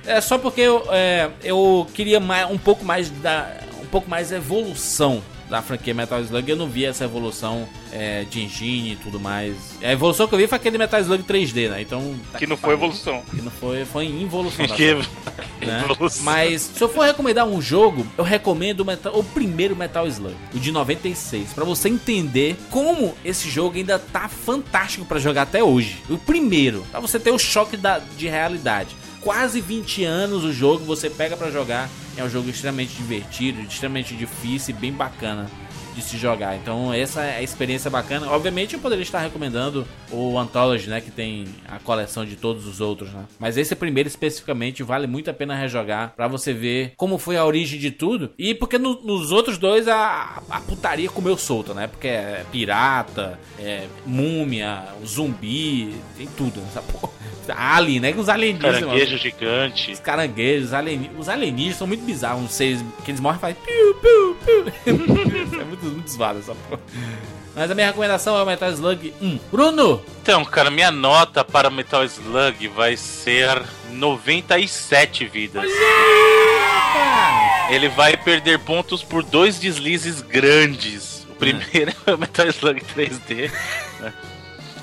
É só porque eu, é, eu queria mais, um pouco mais da um pouco mais evolução da franquia Metal Slug. Eu não vi essa evolução é, de engine e tudo mais. A evolução que eu vi foi aquele Metal Slug 3D, né? Então tá Que não foi pariu. evolução. Que não foi, foi involução. [laughs] Que né? evolução. Mas se eu for recomendar um jogo, eu recomendo o, Metal- o primeiro Metal Slug, o de 96, Pra você entender como esse jogo ainda tá fantástico pra jogar até hoje. O primeiro, pra você ter o choque da, de realidade. Quase 20 anos o jogo você pega pra jogar, é um jogo extremamente divertido, extremamente difícil e bem bacana de se jogar. Então essa é a experiência bacana. Obviamente eu poderia estar recomendando o Anthology, né, que tem a coleção de todos os outros, né? Mas esse primeiro especificamente vale muito a pena rejogar pra você ver como foi a origem de tudo. E porque no- nos outros dois a, a putaria comeu solta, né? Porque é pirata, é múmia, zumbi, tem tudo nessa porra. [laughs] Alien, né? Os alienígenas. Caranguejo gigante. Os caranguejos, os, alieni- os alienígenas são muito bizarros. Os seres que eles morrem e fazem piu, piu, piu. [laughs] é muito, [laughs] muito zoado essa porra. Mas a minha recomendação é o Metal Slug 1. Bruno! Então, cara, minha nota para Metal Slug vai ser 97 vidas. Ele vai perder pontos por dois deslizes grandes. O primeiro [laughs] é o Metal Slug 3D. [laughs]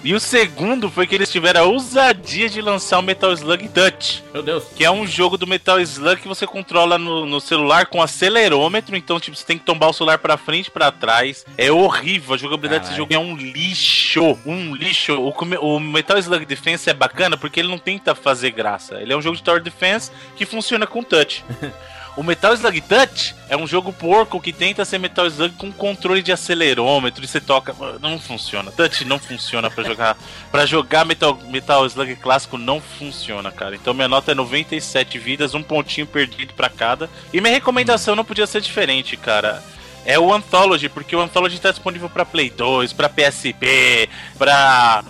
E o segundo foi que eles tiveram a ousadia de lançar o Metal Slug Dutch. Meu Deus. Que é um jogo do Metal Slug que você controla no, no celular com acelerômetro. Então, tipo, você tem que tombar o celular pra frente e pra trás. É horrível. A jogabilidade desse Caralho. jogo é um lixo. Um lixo. O, o Metal Slug Defense é bacana porque ele não tenta fazer graça. Ele é um jogo de Tower Defense que funciona com touch. [laughs] O Metal Slug Touch é um jogo porco que tenta ser Metal Slug com controle de acelerômetro e você toca. Não funciona. Touch não funciona pra jogar. [laughs] Para jogar Metal, Metal Slug clássico não funciona, cara. Então minha nota é 97 vidas, um pontinho perdido pra cada. E minha recomendação não podia ser diferente, cara. É o Anthology, porque o Anthology tá disponível pra Play 2, pra PSP, pra,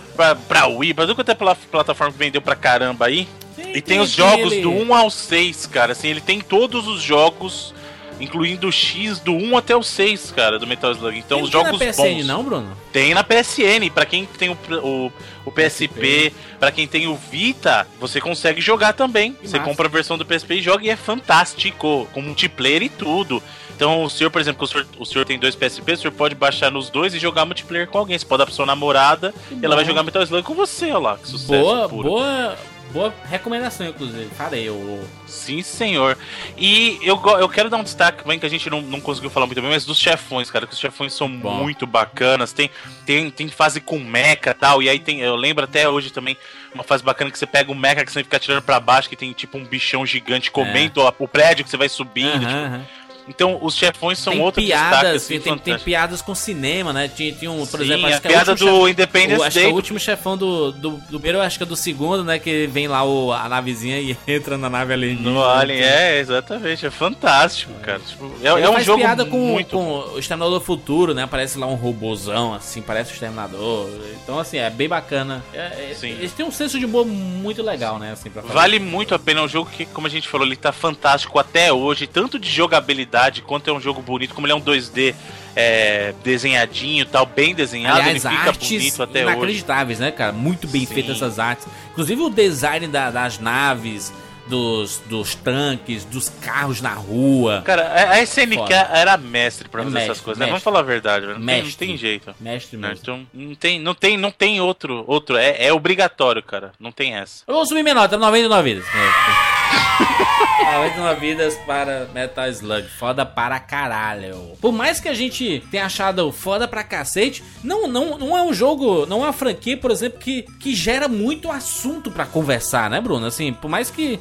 pra Wii, pra tudo quanto é pela plataforma que vendeu pra caramba aí. E tem os jogos do 1 ao 6, cara. Assim, ele tem todos os jogos incluindo o X do 1 até o 6, cara, do Metal Slug. Então Tem os jogos na PSN, bons. não, Bruno? Tem na PSN, pra quem tem o, o, o PSP, pra quem tem o Vita, você consegue jogar também. Que você massa. compra a versão do PSP e joga e é fantástico, com multiplayer e tudo. Então, o senhor, por exemplo, o senhor, o senhor tem dois PSP, o senhor pode baixar nos dois e jogar multiplayer com alguém. Você pode dar pra sua namorada e ela vai jogar Metal Slug com você, olha lá. Que sucesso Boa, puro. boa, boa recomendação, inclusive. Farei, eu. Sim, senhor. E eu, eu quero dar um destaque bem que a gente não, não conseguiu falar muito bem, mas dos chefões, cara, que os chefões são Bom. muito bacanas. Tem, tem, tem fase com mecha e tal, e aí tem. Eu lembro até hoje também uma fase bacana que você pega um mecha que você fica tirando pra baixo, que tem tipo um bichão gigante comendo ó, o prédio que você vai subindo. Aham, tipo. aham. Então, os chefões são tem outro destaque, piadas, assim, tem, tem, piadas com cinema, né? Tinha, tinha um, por Sim, exemplo, a acho é o piada último do Independence o, acho que é Day. o último chefão do, do, do primeiro, acho que é do segundo, né? Que vem lá o, a navezinha e [laughs] entra na nave ali. No Alien, é, exatamente, é fantástico, cara. Tipo, é, é um jogo piada com, muito com o Exterminador do Futuro, né? Aparece lá um robôzão, assim, parece o Exterminador. Então, assim, é bem bacana. É, é- Sim. Eles têm um senso de humor muito legal, né? Assim. Vale muito a pena, é um jogo que, como a gente falou, ele tá fantástico até hoje, tanto de jogabilidade quanto é um jogo bonito, como ele é um 2D é, desenhadinho e tal, bem desenhado, Aliás, ele fica artes bonito até hoje. inacreditáveis, né, cara? Muito bem Sim. feitas essas artes. Inclusive o design da- das naves, dos, dos tanques, dos carros na rua. Cara, a a SNK Foda. era mestre pra É fazer mestre, essas coisas, né? mestre. Vamos falar a verdade, velho. Não, tem, não Mestre. tem jeito. Mestre né? mesmo. Então, não tem, não tem, não tem outro, outro. É, é obrigatório, cara. Não tem essa. Eu vou subir minha nota, 99 vidas. [laughs] 99 vidas para Metal Slug. Foda para caralho. Por mais que a gente tenha achado foda pra cacete, não, não, não é um jogo, não é uma franquia, por exemplo, que, que gera muito assunto pra conversar, né, Bruno? Assim, por mais que.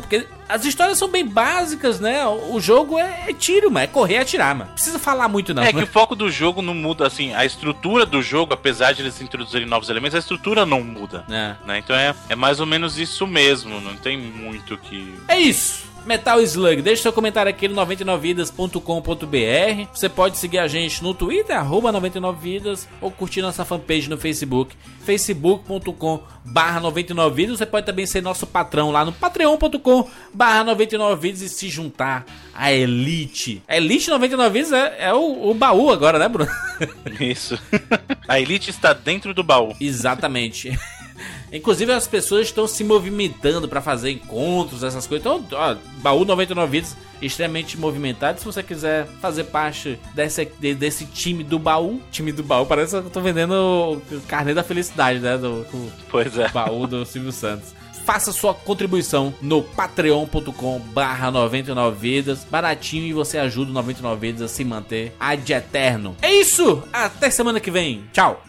Porque as histórias são bem básicas, né? O jogo é, é tiro, mas é correr e atirar, mano. Precisa falar muito, não. É que né? o foco do jogo não muda, assim, a estrutura do jogo, apesar de eles introduzirem novos elementos, a estrutura não muda. É. Né? Então é, é mais ou menos isso mesmo, não tem muito que. É isso. Metal Slug, deixe seu comentário aqui no 99vidas.com.br. Você pode seguir a gente no Twitter, arroba 99vidas, ou curtir nossa fanpage no Facebook, facebook.com barra 99vidas. Você pode também ser nosso patrão lá no patreon.com barra 99vidas e se juntar à Elite. A Elite 99vidas é, é o, o baú agora, né, Bruno? Isso. [laughs] a Elite está dentro do baú. Exatamente. [laughs] Inclusive as pessoas estão se movimentando para fazer encontros, essas coisas. Então, ó, baú 99 vidas extremamente movimentado. Se você quiser fazer parte desse, de- desse time do baú, time do baú, parece que eu tô vendendo o carnê da felicidade, né? Do, do Pois é. baú do Silvio Santos. Faça sua contribuição no patreon.com barra 99 vidas. Baratinho e você ajuda o 99 vidas a se manter ad eterno. É isso! Até semana que vem. Tchau!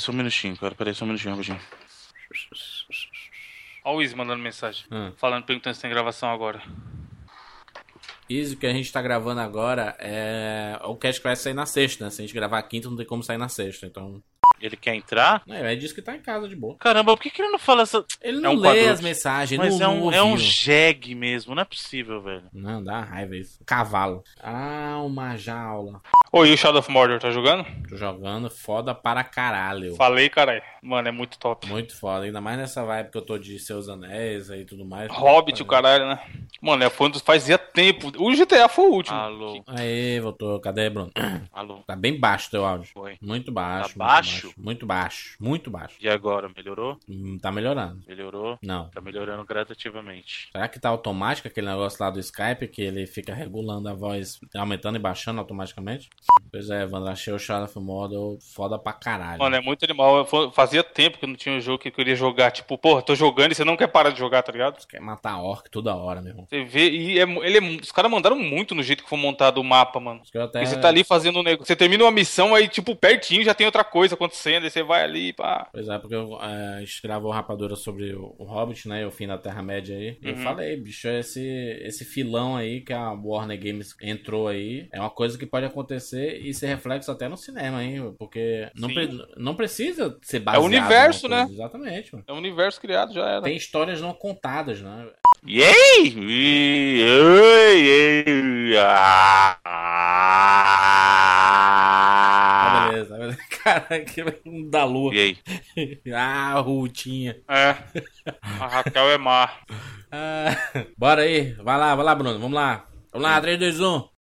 Só um minutinho, cara. Peraí só um minutinho, rapidinho. Ó o Izzy mandando mensagem. Hum. Falando, perguntando se tem gravação agora. Isso que a gente tá gravando agora é o cast que vai sair na sexta, né? Se a gente gravar quinta, não tem como sair na sexta. Então. Ele quer entrar? É, ele disse que tá em casa de boa. Caramba, por que, que ele não fala essa. Ele É não um lê quadrúpede. as mensagens, Mas não, é um, não é um jegue mesmo, não é possível, velho. Não, dá raiva isso. Cavalo. Ah, uma jaula. Ô, e o Shadow of Mordor, tá jogando? Tô jogando foda para caralho. Falei, caralho. Mano, é muito top. Muito foda, ainda mais nessa vibe que eu tô de Seus Anéis aí e tudo mais. Hobbit, o caralho, né? Mano, é dos fazia tempo. O GTA foi o último. Alô, Aê, voltou. Cadê, Bruno? alô. Tá bem baixo teu áudio. Foi. Muito baixo. Tá muito baixo? Muito baixo. Muito baixo. E agora, melhorou? Hum, Tá melhorando. Melhorou? Não. Tá melhorando gradativamente. Será que tá automático aquele negócio lá do Skype que ele fica regulando a voz, aumentando e baixando automaticamente? Pois é, Evandro, achei o Shadow of Mordor foda pra caralho. Mano, é muito animal. Fa- Fazia tempo que eu não tinha um jogo que eu queria jogar. Tipo, porra, tô jogando e você não quer parar de jogar, tá ligado? Quer matar orc toda hora, meu irmão. Você vê, e é ele é os caras mandaram muito no jeito que foi montado o mapa, mano. Eu até... E você tá ali fazendo um negócio. Você termina uma missão, aí, tipo, pertinho já tem outra coisa acontecendo. Aí você vai ali, pá. Pois é, porque eu, é, gravou Rapadura sobre o, o Hobbit, né? e O fim da Terra-média aí. E Eu Uhum. falei, bicho, esse, esse filão aí que a Warner Games entrou aí é uma coisa que pode acontecer e ser reflexo até no cinema, hein? Porque não, pre- não precisa ser baseado. universo, numa né? coisa. Exatamente, mano. É um universo criado, já era. Tem histórias não contadas, né? Yay! Ei, ah, Ah, ah. beleza, beleza. Cara, que da lua. E aí? [laughs] Ah, Rutinha. É. A Raquel é má. Ah, bora aí. Vai lá, vai lá, Bruno. Vamos lá. Vamos lá, 3, 2, 1.